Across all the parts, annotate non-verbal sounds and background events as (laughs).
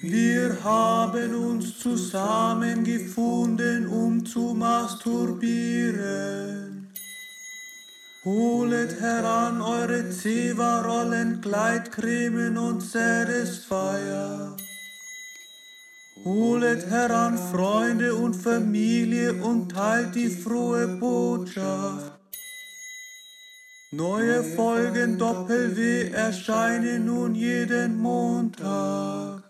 Wir haben uns zusammengefunden, um zu masturbieren. Holet heran eure Zewa-Rollen, Gleitcremen und Satisfier. Holet heran Freunde und Familie und teilt die frohe Botschaft. Neue Folgen Doppel-W erscheinen nun jeden Montag.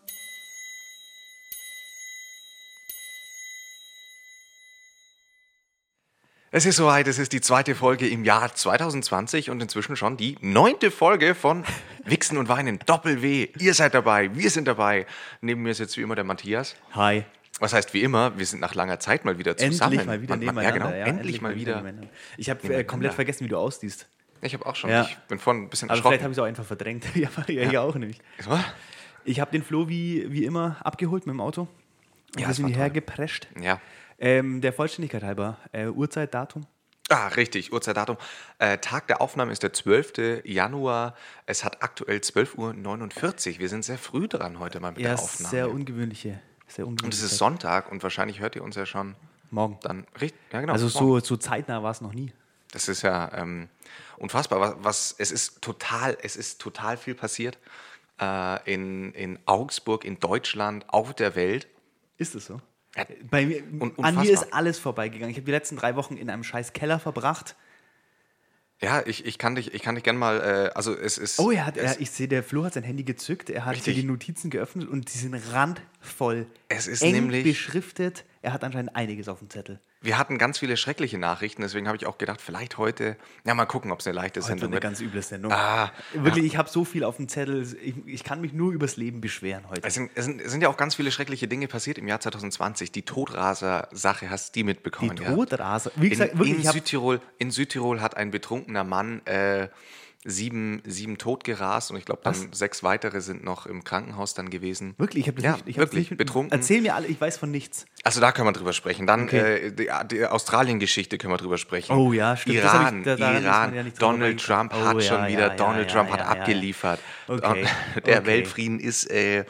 Es ist soweit, es ist die zweite Folge im Jahr 2020 und inzwischen schon die neunte Folge von (laughs) Wichsen und Weinen Doppel-W. Ihr seid dabei, wir sind dabei. Neben mir ist jetzt wie immer der Matthias. Hi. Was heißt wie immer, wir sind nach langer Zeit mal wieder zusammen. Endlich mal wieder Man- nebeneinander. Ja, genau, ja, endlich, mal wieder. nebeneinander. Ich habe äh, komplett vergessen, wie du aussiehst. Ich habe auch schon, Ja. ich bin vorhin ein bisschen Aber vielleicht habe erschrocken. ich es auch einfach verdrängt. (laughs) ja, ja, ja. auch nicht. So? Ich habe den Flo wie, wie immer abgeholt mit dem Auto. Ja, wir sind hierher geprescht. Ja. Ähm, der Vollständigkeit halber, äh, Uhrzeit, Datum. Ah, richtig, Uhrzeitdatum. Äh, Tag der Aufnahme ist der 12. Januar. Es hat aktuell 12.49 Uhr. Wir sind sehr früh dran heute mal mit Ja, der Aufnahme. sehr ungewöhnliche. Sehr ungewöhnliche Und es ist. Sonntag und wahrscheinlich hört ihr uns ja schon Morgen. dann richtig. Ja, genau. Also so, so zeitnah war es noch nie. Das ist ja ähm, unfassbar. Was, was, es, ist total, es ist total viel passiert äh, in, in Augsburg, in Deutschland, auf der Welt. Ist es so? Ja, Bei mir, un- an mir unfassbar. ist alles vorbeigegangen. Ich habe die letzten drei Wochen in einem scheiß Keller verbracht. Ja, ich, ich kann dich, ich kann dich gerne mal, äh, also es ist. Oh, er hat, er, ich sehe, der Flo hat sein Handy gezückt, er hat hier die Notizen geöffnet und die sind randvoll. Es ist eng nämlich- beschriftet. Er hat anscheinend einiges auf dem Zettel. Wir hatten ganz viele schreckliche Nachrichten, deswegen habe ich auch gedacht, vielleicht heute, ja, mal gucken, ob es eine leichte Heute Sendung eine wird. ganz üble Sendung. Ah, Wirklich, ich habe so viel auf dem Zettel. Ich, ich kann mich nur übers Leben beschweren heute. Es sind, es, sind, es sind ja auch ganz viele schreckliche Dinge passiert im Jahr 2020. Die Todraser-Sache hast du die mitbekommen. die ja? Todraser. Wie gesagt, in, wirklich, in, Südtirol, in Südtirol hat ein betrunkener Mann äh, sieben, sieben tot gerast und ich glaube, dann sechs weitere sind noch im Krankenhaus dann gewesen. wirklich, ich habe das Ja, nicht. Ich wirklich, nicht betrunken. Erzähl mir alle, ich weiß von nichts. Also da können wir drüber sprechen. Dann Okay. äh, die, die Australien-Geschichte können wir drüber sprechen. Oh ja, stimmt. Hab ich- Iran, da- Iran. ja Donald. Trump Oh hat ja, schon ja, wieder, Donald Trump hat abgeliefert. Okay, (laughs) Der okay. Weltfrieden ist äh,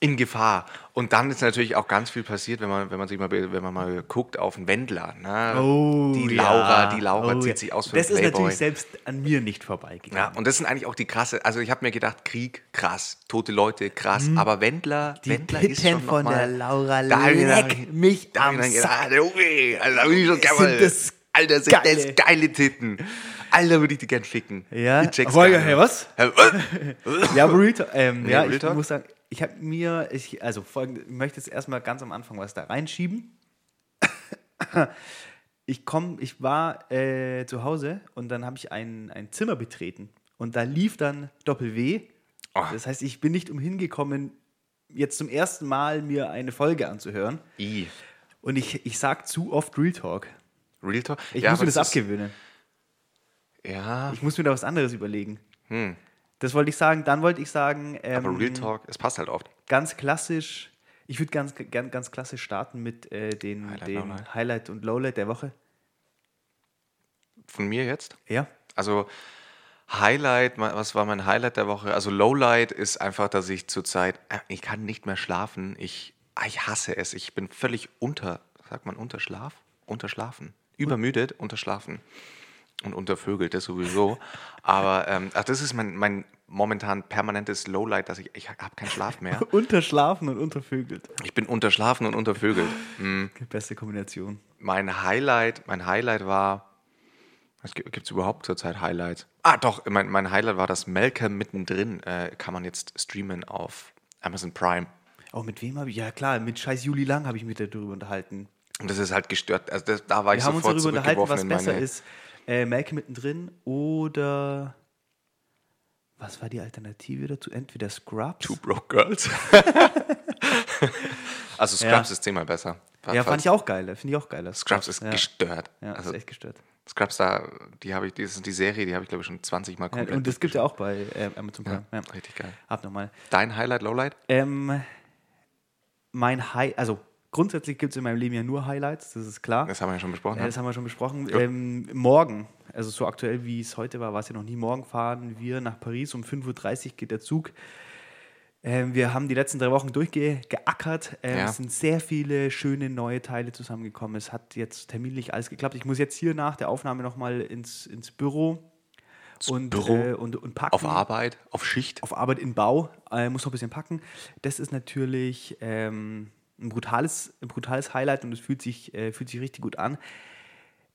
in Gefahr. Und dann ist natürlich auch ganz viel passiert, wenn man, wenn man sich mal, wenn man mal guckt auf einen Wendler. Ne? Oh, die ja. Laura, die Laura Oh, zieht ja. sich aus für Das einen ist Playboy. natürlich selbst an mir nicht Ja, vorbeigegangen. und das sind eigentlich auch die krasse, also ich habe mir gedacht, Krieg, krass, tote Leute, krass, aber Wendler, Mhm. Die Wendler ist Pitten schon noch von mal, der Laura Da leck mich da am Sack. Junge, also da bin ich schon geil. das Alter, sind geile- das geile Titten. Alter, würde ich die gern ficken. Ja. Ich check's ja, nicht. hey, was? Was? Ja, Burrito. Ähm, ja, Real ich muss sagen, ich habe mir, ich, also folgende, ich möchte jetzt erstmal ganz am Anfang was da reinschieben. Ich komm, ich war äh, zu Hause und dann habe ich ein, ein Zimmer betreten und da lief dann Doppel-W. Oh. Das heißt, ich bin nicht umhin gekommen, jetzt zum ersten Mal mir eine Folge anzuhören. I. Und ich, ich sag zu oft Real Talk. Real Talk? Ich Ja, muss mir das ist- abgewöhnen. Ja, Ich muss mir da was anderes überlegen. Das wollte ich sagen. Dann wollte ich sagen, ähm, Hm. aber Real Talk, es passt halt oft. ganz klassisch. Ich würde ganz, gern ganz klassisch starten mit äh, den, Highlight, den Lowlight. Highlight und Lowlight der Woche. Von mir jetzt? Ja. Also Highlight, was war mein Highlight der Woche? Also Lowlight ist einfach, dass ich zurzeit, äh, ich kann nicht mehr schlafen. Ich, ah, ich hasse es. Ich bin völlig unter, sagt man Unterschlaf? Unterschlafen. Übermüdet, unterschlafen. Und untervögelt, das sowieso. Aber ähm, ach, das ist mein, mein momentan permanentes Lowlight, dass ich, ich habe keinen Schlaf mehr. (laughs) Unterschlafen und untervögelt. Ich bin unterschlafen und untervögelt. Hm. Die beste Kombination. Mein Highlight, mein Highlight war, was gibt es überhaupt zurzeit Highlights? Ah, doch, mein, mein Highlight war das Malcolm mittendrin, äh, kann man jetzt streamen auf Amazon Prime. Auch mit wem habe ich? Ja klar, mit scheiß Juli Lang habe ich mich darüber unterhalten. Und das ist halt gestört, also das, da war ich Wir haben uns sofort darüber unterhalten, was besser ist. Äh, Malcolm mittendrin oder was war die Alternative dazu? Entweder Scrubs. Two Broke Girls. (laughs) also Scrubs Ja. ist zehnmal besser. Ja, fand ich auch geil. Finde ich auch geil. Scrubs ist ja. gestört. Ja, also ist echt gestört. Scrubs da, die habe ich, das ist die Serie, die habe ich glaube ich schon 20 Mal Ja, komplett. und das gibt ja auch bei äh, Amazon Prime. Ja. Richtig geil. Abnormal. Dein Highlight, Lowlight? Ähm, mein High, also grundsätzlich gibt es in meinem Leben ja nur Highlights, das ist klar. Das haben wir ja schon besprochen. Ja, ne? das haben wir schon besprochen. Ähm, morgen, also so aktuell wie es heute war, war es ja noch nie. Morgen fahren wir nach Paris. Um 5.30 Uhr geht der Zug. Ähm, wir haben die letzten drei Wochen durchgeackert. Ähm, Ja. Es sind sehr viele schöne neue Teile zusammengekommen. Es hat jetzt terminlich alles geklappt. Ich muss jetzt hier nach der Aufnahme nochmal ins, ins Büro und, Büro? Äh, und, und packen. Auf Arbeit, auf Schicht. Auf Arbeit in Bau. Äh, muss noch ein bisschen packen. Das ist natürlich ähm, ein, brutales, ein brutales Highlight und es fühlt sich, äh, fühlt sich richtig gut an.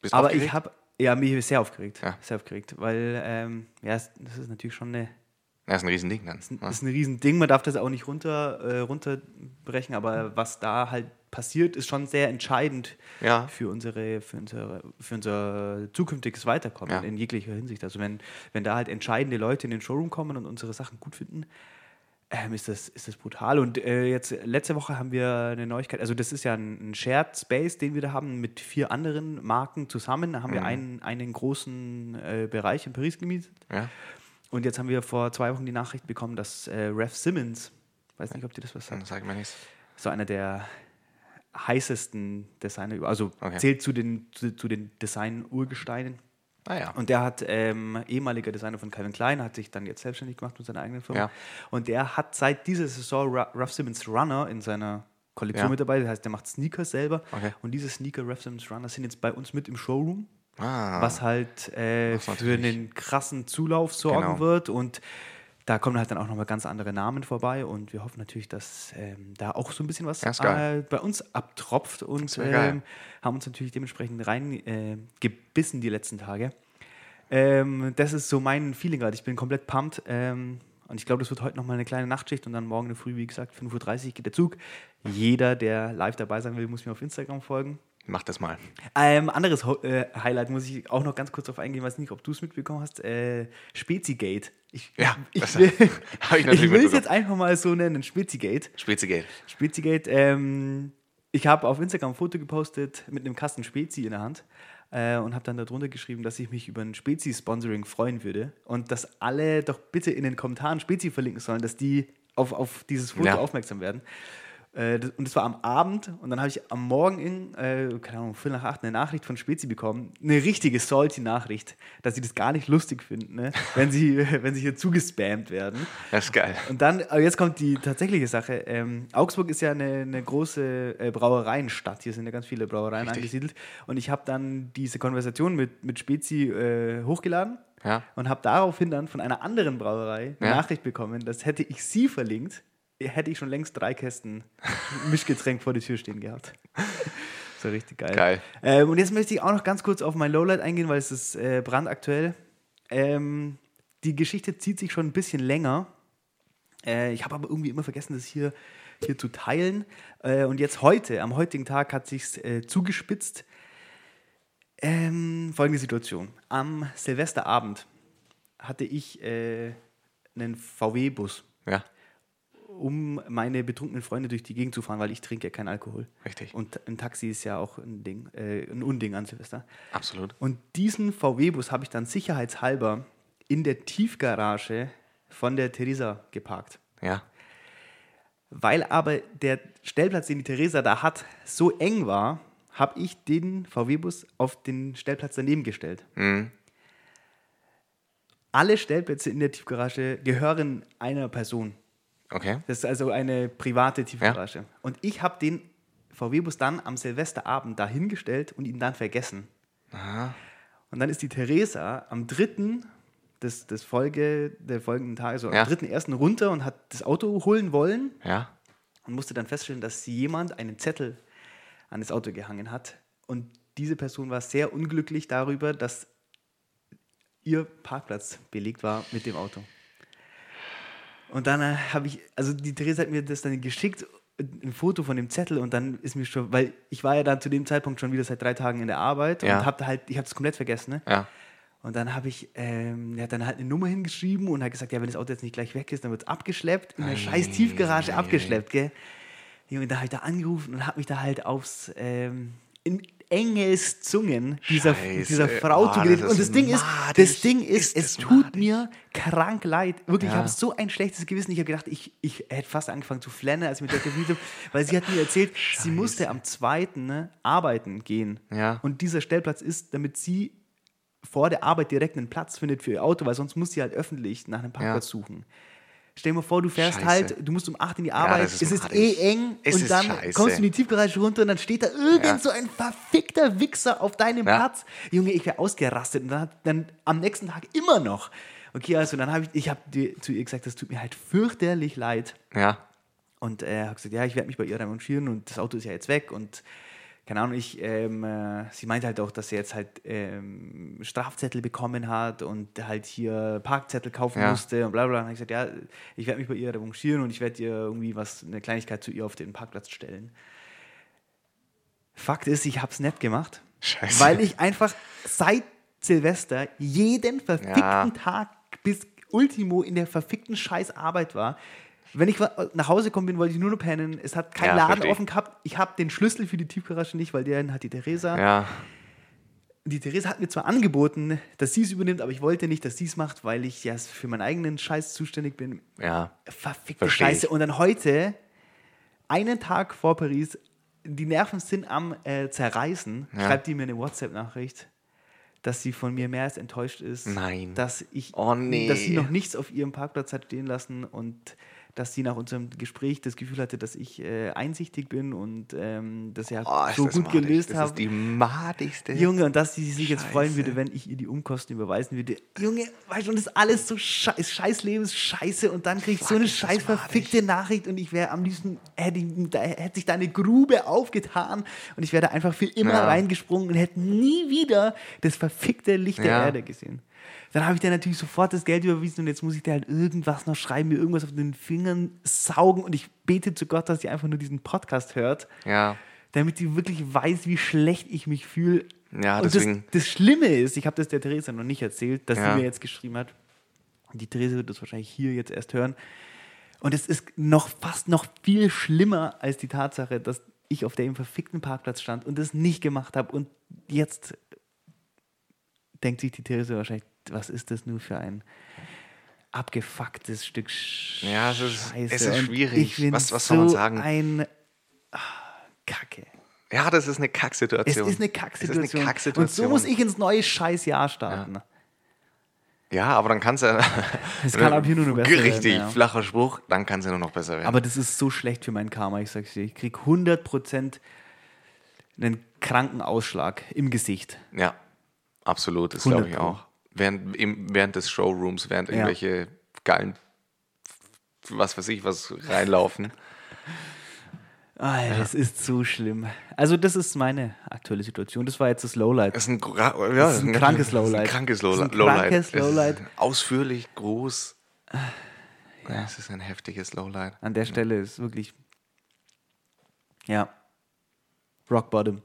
Bist Aber aufgeregt? ich habe ja, mich sehr aufgeregt. Ja. Sehr aufgeregt, weil ähm, ja, das ist natürlich schon eine, Ja, ist ein Riesending dann. das ist ein Riesending. Man darf das auch nicht runter, äh, runterbrechen, aber was da halt passiert, ist schon sehr entscheidend Ja. für, unsere, für, unsere, für unser zukünftiges Weiterkommen Ja. in jeglicher Hinsicht. Also wenn, wenn da halt entscheidende Leute in den Showroom kommen und unsere Sachen gut finden, ähm, ist, das, ist das brutal. Und äh, jetzt letzte Woche haben wir eine Neuigkeit, also das ist ja ein, ein Shared Space, den wir da haben mit vier anderen Marken zusammen. Da haben wir einen, einen großen äh, Bereich in Paris gemietet. Ja. Und jetzt haben wir vor zwei Wochen die Nachricht bekommen, dass äh, Ref Simmons, weiß nicht, ob dir das was sagt, sag mir nichts. so einer der heißesten Designer, also Okay. zählt zu den, zu, zu den Design-Urgesteinen. Ah ja. Und der hat ähm, ehemaliger Designer von Calvin Klein, hat sich dann jetzt selbstständig gemacht mit seiner eigenen Firma. Ja. Und der hat seit dieser Saison Ralph Simmons Runner in seiner Kollektion Ja. mit dabei. Das heißt, der macht Sneakers selber. Okay. Und diese Sneaker Ralph Simmons Runner sind jetzt bei uns mit im Showroom Ah. was halt äh, für einen krassen Zulauf sorgen Genau. wird. Und da kommen halt dann auch nochmal ganz andere Namen vorbei. Und wir hoffen natürlich, dass ähm, da auch so ein bisschen was äh, bei uns abtropft. Und ähm, haben uns natürlich dementsprechend reingebissen äh, gebissen die letzten Tage. Ähm, das ist so mein Feeling gerade. Ich bin komplett pumped. Ähm, und ich glaube, das wird heute nochmal eine kleine Nachtschicht und dann morgen Früh, wie gesagt, 5.30 Uhr geht der Zug. Jeder, der live dabei sein will, muss mir auf Instagram folgen. Mach das mal. Ähm, anderes Ho äh, Highlight muss ich auch noch ganz kurz drauf eingehen, weiß nicht, ob du es mitbekommen hast. Äh, Spezigate. Ich, Ja, ich, will, (laughs) ich will es jetzt einfach mal so nennen, Spezigate. Spezigate. Spezigate, ähm, ich habe auf Instagram ein Foto gepostet mit einem Kasten Spezi in der Hand äh, und habe dann darunter geschrieben, dass ich mich über ein Spezi-Sponsoring freuen würde und dass alle doch bitte in den Kommentaren Spezi verlinken sollen, dass die auf, auf dieses Foto Ja. aufmerksam werden. Äh, das- Und das war am Abend und dann habe ich am Morgen, in, äh, keine Ahnung, Viertel nach acht, eine Nachricht von Spezi bekommen. Eine richtige salty-Nachricht, dass sie das gar nicht lustig finden, ne? (laughs) wenn, sie, (laughs) wenn sie hier zugespammt werden. Das ist geil. Und dann, aber jetzt kommt die tatsächliche Sache. Ähm, Augsburg ist ja eine, eine große äh, Brauereienstadt. Hier sind ja ganz viele Brauereien Richtig. angesiedelt. Und ich habe dann diese Konversation mit, mit Spezi äh, hochgeladen Ja. und habe daraufhin dann von einer anderen Brauerei eine Ja. Nachricht bekommen, dass hätte ich sie verlinkt, hätte ich schon längst drei Kästen Mischgetränk vor die Tür stehen gehabt. (laughs) So richtig geil. Geil. Ähm, und jetzt möchte ich auch noch ganz kurz auf mein Lowlight eingehen, weil es ist äh, brandaktuell. Ähm, die Geschichte zieht sich schon ein bisschen länger. Äh, ich habe aber irgendwie immer vergessen, das hier, hier zu teilen. Äh, und jetzt heute, am heutigen Tag, hat sich äh, zugespitzt. Ähm, folgende Situation. Am Silvesterabend hatte ich äh, einen VW-Bus, Ja. Um meine betrunkenen Freunde durch die Gegend zu fahren, weil ich trinke ja keinen Alkohol. Richtig. Und ein Taxi ist ja auch ein Ding, äh, ein Unding an Silvester. Absolut. Und diesen VW-Bus habe ich dann sicherheitshalber in der Tiefgarage von der Theresa geparkt. Ja. Weil aber der Stellplatz, den die Theresa da hat, so eng war, habe ich den VW-Bus auf den Stellplatz daneben gestellt. Mhm. Alle Stellplätze in der Tiefgarage gehören einer Person. Okay. Das ist also eine private Tiefgarage. Und ich habe den VW-Bus dann am Silvesterabend dahingestellt und ihn dann vergessen. Und dann ist die Theresa am dritten des, des Folge, der folgenden Tage, so Ja. am dritten ersten runter und hat das Auto holen wollen Ja. und musste dann feststellen, dass jemand einen Zettel an das Auto gehangen hat. Und diese Person war sehr unglücklich darüber, dass ihr Parkplatz belegt war mit dem Auto. Und dann äh, habe ich, also die Theresa hat mir das dann geschickt, ein Foto von dem Zettel und dann ist mir schon, weil ich war ja dann zu dem Zeitpunkt schon wieder seit drei Tagen in der Arbeit Ja. und habe halt, ich habe es komplett vergessen, ne? Ja. Und dann habe ich, ähm, er hat dann halt eine Nummer hingeschrieben und hat gesagt, ja, wenn das Auto jetzt nicht gleich weg ist, dann wird es abgeschleppt, in der scheiß Tiefgarage abgeschleppt, gell. Junge, da habe ich da angerufen und habe mich da halt aufs, ähm, in enges Zungen dieser, Scheiße. dieser Frau zugeredet. Und das Ding ist, das Ding ist, Ist es tut madig. mir krank leid. Wirklich, ich Ja. habe so ein schlechtes Gewissen. Ich habe gedacht, ich, ich hätte fast angefangen zu flennen, als ich mit der gefühlt habe, weil sie hat mir erzählt, sie musste am zweiten ne, arbeiten gehen. Ja. Und dieser Stellplatz ist, damit sie vor der Arbeit direkt einen Platz findet für ihr Auto, weil sonst muss sie halt öffentlich nach einem Parkplatz suchen. Stell dir mal vor, du fährst Scheiße. halt, du musst um 8 in die Arbeit, das ist es ist eh eng Es und dann scheiße. kommst du in die Tiefgarage runter und dann steht da irgend Ja. so ein verfickter Wichser auf deinem Ja. Platz. Junge, ich wäre ausgerastet und dann, dann am nächsten Tag immer noch. Okay, also dann habe ich, ich habe zu ihr gesagt, das tut mir halt fürchterlich leid. Ja. Und er hat gesagt, ja, ich werde mich bei ihr revanchieren und das Auto ist ja jetzt weg und keine Ahnung, ich, ähm, äh, sie meinte halt auch, dass sie jetzt halt ähm, Strafzettel bekommen hat und halt hier Parkzettel kaufen Ja. musste und bla bla. Und ich gesagt, ja, ich werde mich bei ihr revanchieren und ich werde ihr irgendwie was, eine Kleinigkeit zu ihr auf den Parkplatz stellen. Fakt ist, ich habe es nicht gemacht, Scheiße. weil ich einfach seit Silvester jeden verfickten Ja. Tag bis Ultimo in der verfickten Scheißarbeit war. Wenn ich nach Hause gekommen bin, wollte ich nur noch pennen. Es hat kein Ja, Laden offen gehabt. Ich habe den Schlüssel für die Tiefgarage nicht, weil den hat die Theresa. Ja. Die Theresa hat mir zwar angeboten, dass sie es übernimmt, aber ich wollte nicht, dass sie es macht, weil ich ja für meinen eigenen Scheiß zuständig bin. Ja. Verfickte Scheiße. ich. Und dann heute, einen Tag vor Paris, die Nerven sind am äh, Zerreißen, Ja. schreibt die mir eine WhatsApp-Nachricht, dass sie von mir mehr als enttäuscht ist. Nein. Dass ich, Oh, nee. dass sie noch nichts auf ihrem Parkplatz hat stehen lassen und dass sie nach unserem Gespräch das Gefühl hatte, dass ich äh, einsichtig bin und ähm, das ja Oh, so das gut madig. gelöst Das habe. ist die madigste. Junge, und dass sie sich jetzt freuen Scheiße. würde, wenn ich ihr die Umkosten überweisen würde. Junge, weißt du, und das ist alles so scheiß, scheiß Leben, ist scheiße. Und dann krieg ich so eine das scheiß verfickte Nachricht und ich wäre am liebsten, hätte, hätte sich da eine Grube aufgetan und ich wäre da einfach für immer Ja. reingesprungen und hätte nie wieder das verfickte Licht der Ja. Erde gesehen. Dann habe ich dir natürlich sofort das Geld überwiesen und jetzt muss ich dir halt irgendwas noch schreiben, mir irgendwas auf den Fingern saugen und ich bete zu Gott, dass sie einfach nur diesen Podcast hört Ja. damit sie wirklich weiß, wie schlecht ich mich fühle. Ja, und deswegen- das, das Schlimme ist, ich habe das der Theresa noch nicht erzählt, dass Ja. sie mir jetzt geschrieben hat. Die Theresa wird das wahrscheinlich hier jetzt erst hören. Und es ist noch fast noch viel schlimmer als die Tatsache, dass ich auf dem verfickten Parkplatz stand und das nicht gemacht habe. Und jetzt denkt sich die Theresa wahrscheinlich, was ist das nur für ein abgefucktes Stück Sch Ja, es ist- Scheiße. es ist schwierig. Was- was soll man so sagen? ein ah, Kacke. Ja, das ist eine Es Kacksituation. ist eine Es Kacksituation. ist eine Und so Kacksituation. muss ich ins neue Scheißjahr starten. Ja, aber dann kann es ja. Es kann ab hier nur noch besser werden, Richtig, ja. flacher Spruch, dann kann es ja nur noch besser werden. Aber das ist so schlecht für mein Karma, ich sag's dir. Ich krieg 100% einen kranken Ausschlag im Gesicht. ja, absolut, das 100 glaube ich auch. Während, im, während des Showrooms, während Ja. irgendwelche geilen, was weiß ich, was reinlaufen. (laughs) Alter, es ist so schlimm. Also, das ist meine aktuelle Situation. Das war jetzt das Lowlight. Das ist ein, ja, ist ein (laughs) krankes das Lowlight. Ein krankes Das ist ein Lowlight. Lowlight. krankes Lowlight. Ausführlich, groß. Ja. Es ist ein heftiges Lowlight. An der Stelle ist wirklich. Ja. Rock Bottom.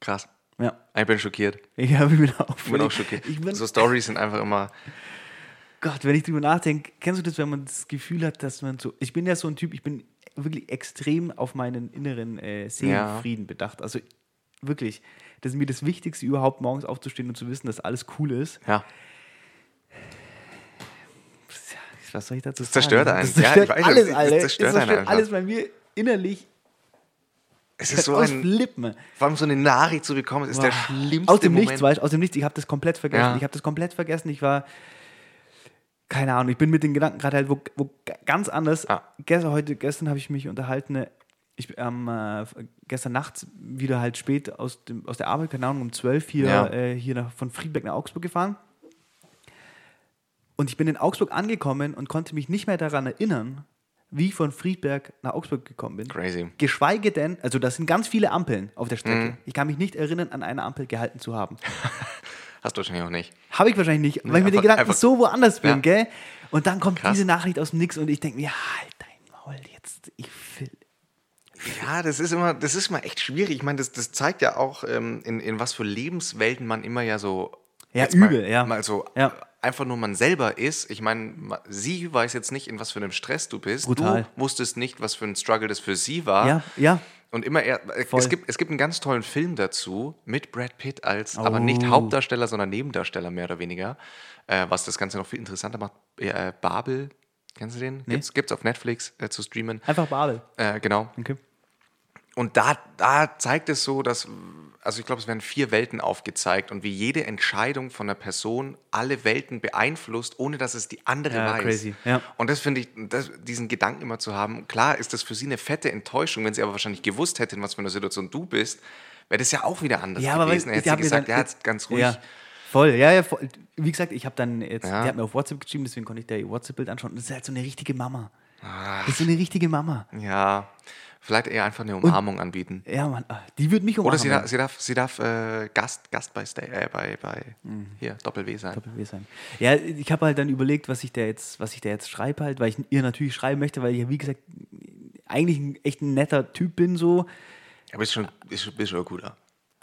Krass. Ja. Ich bin schockiert. Ich hab- ich bin auch, Ich bin auch schockiert. Ich bin, so Stories sind einfach immer. Gott, wenn ich drüber nachdenke, kennst du das, wenn man das Gefühl hat, dass man so. Ich bin ja so ein Typ, ich bin wirklich extrem auf meinen inneren äh, Seelenfrieden bedacht. Also wirklich, das ist mir das Wichtigste überhaupt, morgens aufzustehen und zu wissen, dass alles cool ist. Ja. Was soll ich dazu sagen? zerstört einen. Das Ja, zerstört ich weiß, alles, das Alter. zerstört Es einen einfach. alles bei mir innerlich. Es ist so aus ein. Flippen. Vor allem so eine Nachricht zu bekommen, ist der Boah. schlimmste Aus dem Moment. Nichts, weißt du, aus dem Nichts. Ich habe das komplett vergessen. Ja. Ich habe das komplett vergessen. Ich war, keine Ahnung, ich bin mit den Gedanken gerade halt wo, wo ganz anders. Ja. Gestern, heute, gestern habe ich mich unterhalten. Ich bin am äh, gestern Nachts wieder halt spät aus, dem, aus der Arbeit, keine Ahnung, um 12 hier, Ja. äh, hier nach, von Friedberg nach Augsburg gefahren. Und ich bin in Augsburg angekommen und konnte mich nicht mehr daran erinnern, wie ich von Friedberg nach Augsburg gekommen bin. Crazy. Geschweige denn, also das sind ganz viele Ampeln auf der Mhm. Strecke. Ich kann mich nicht erinnern, an einer Ampel gehalten zu haben. (laughs) Hast du wahrscheinlich auch nicht. Habe ich wahrscheinlich nicht, weil ich mit den Gedanken einfach- so woanders bin, Ja. gell? Und dann kommt Krass. diese Nachricht aus dem Nix und ich denke mir, halt dein Maul jetzt. Ich will. Ja, das ist immer, das ist immer echt schwierig. Ich meine, das, das zeigt ja auch, ähm, in, in was für Lebenswelten man immer ja so. Ja, jetzt mal, übel, ja. Mal so Ja. Einfach nur man selber ist. Ich meine, sie weiß jetzt nicht, in was für einem Stress du bist. Brutal. Du wusstest nicht, was für ein Struggle das für sie war. Ja, ja. Und immer eher, äh, Voll. es gibt, es gibt einen ganz tollen Film dazu mit Brad Pitt als, aber nicht Oh. Hauptdarsteller, sondern Nebendarsteller mehr oder weniger, äh, was das Ganze noch viel interessanter macht. Äh, Babel, kennst du den? Nee. Gibt's, gibt's auf Netflix äh, zu streamen. Einfach Babel. Äh, genau. Okay. Und da, da zeigt es so, dass, also ich glaube, es werden vier Welten aufgezeigt und wie jede Entscheidung von einer Person alle Welten beeinflusst, ohne dass es die andere Ja, weiß. crazy, ja. Und das finde ich, das, diesen Gedanken immer zu haben, klar ist das für sie eine fette Enttäuschung, wenn sie aber wahrscheinlich gewusst hätte, in was für einer Situation du bist, wäre das ja auch wieder anders Ja, aber gewesen. weil- Er hätte die sie gesagt, dann- ja, ganz ruhig. Ja, voll. Ja, ja, voll. Wie gesagt, ich habe dann jetzt, Ja. der hat mir auf WhatsApp geschrieben, deswegen konnte ich da ihr WhatsApp-Bild anschauen. Und das ist halt so eine richtige Mama. Ah. Das ist so eine richtige Mama. Ja, vielleicht eher einfach eine Umarmung anbieten. Ja, Mann, ah, die würde mich umarmen. Oder sie, darf, sie darf, sie darf äh, Gast, Gast bei, Stay, äh, bei, bei Mhm. hier, Doppel-W sein. Doppel-W sein. Ja, ich habe halt dann überlegt, was ich da jetzt, was ich da jetzt schreibe halt, weil ich ihr natürlich schreiben möchte, weil ich ja, wie gesagt, eigentlich ein, echt ein netter Typ bin so. Aber ist schon, ist, schon- ist schon guter.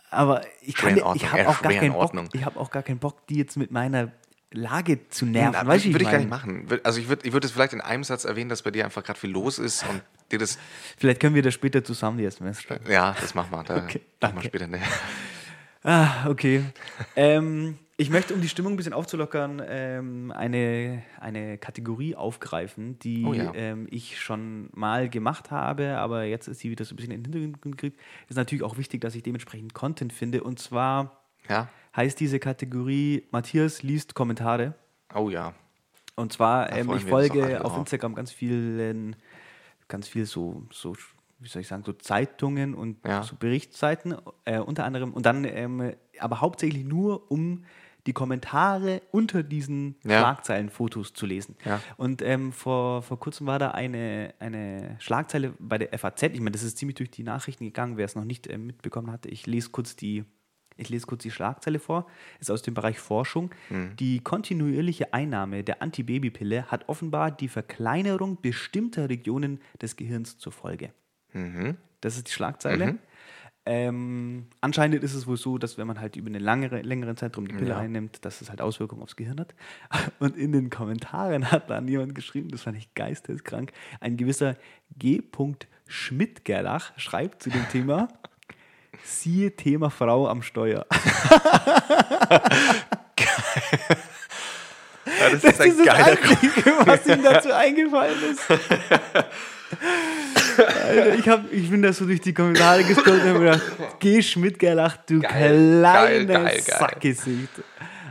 Aber ich kann, ich habe eher auch gar keinen Bock. Ich habe auch gar keinen Bock, die jetzt mit meiner Lage zu nerven. Na, weißt würde ich gar nicht machen. Also ich würde ich würd es vielleicht in einem Satz erwähnen, dass bei dir einfach gerade viel los ist und (laughs) dir das, Vielleicht können wir das später zusammen SMS schreiben. ja, das machen wir. Da (laughs) Okay, machen wir später eine. Ah, okay. ähm, ich möchte, um die Stimmung ein bisschen aufzulockern, ähm, eine, eine Kategorie aufgreifen, die Oh ja. ähm, ich schon mal gemacht habe, aber jetzt ist sie wieder so ein bisschen in den Hintergrund gekriegt. Ist natürlich auch wichtig, dass ich dementsprechend Content finde. Und zwar Ja? Heißt diese Kategorie Matthias liest Kommentare. Oh ja. Und zwar, ähm, ich folge auf. Instagram ganz vielen, ganz viel so, so, wie soll ich sagen, so Zeitungen und Ja. so Berichtsseiten, äh, unter anderem, und dann ähm, aber hauptsächlich nur, um die Kommentare unter diesen Ja. Schlagzeilenfotos zu lesen. Ja. Und ähm, vor, vor kurzem war da eine, eine Schlagzeile bei der FAZ. Ich meine, das ist ziemlich durch die Nachrichten gegangen, wer es noch nicht äh, mitbekommen hatte. Ich lese kurz die. Ich lese kurz die Schlagzeile vor, ist aus dem Bereich Forschung. Die kontinuierliche Einnahme der Antibabypille hat offenbar die Verkleinerung bestimmter Regionen des Gehirns zur Folge. Das ist die Schlagzeile. Ähm, anscheinend ist es wohl so, dass wenn man halt über einen langere, längeren Zeitraum die Pille Ja. einnimmt, dass es halt Auswirkungen aufs Gehirn hat. (laughs) Und in den Kommentaren hat dann jemand geschrieben, das fand ich geisteskrank, ein gewisser G. Schmidt-Gerlach schreibt zu dem Thema, (laughs) siehe Thema Frau am Steuer. (laughs) ja das, Das ist das Einzige, was ihm (laughs) dazu eingefallen ist. Alter, ich, hab, ich bin da so durch die Kommentare gescrollt und habe gedacht, geh Schmidt gelacht, du Geil, geil, kleines geil, geil. Sackgesicht.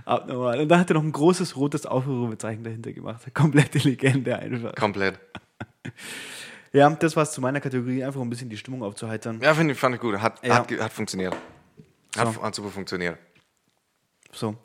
Abnormal. Und da hat er noch ein großes rotes Aufrufezeichen dahinter gemacht. Komplette Legende einfach. Komplett. Ja, das war's zu meiner Kategorie, einfach um ein bisschen die Stimmung aufzuheitern. Ja, finde ich, fand ich gut. Hat, Ja. hat, hat funktioniert. Hat, So. hat super funktioniert. So.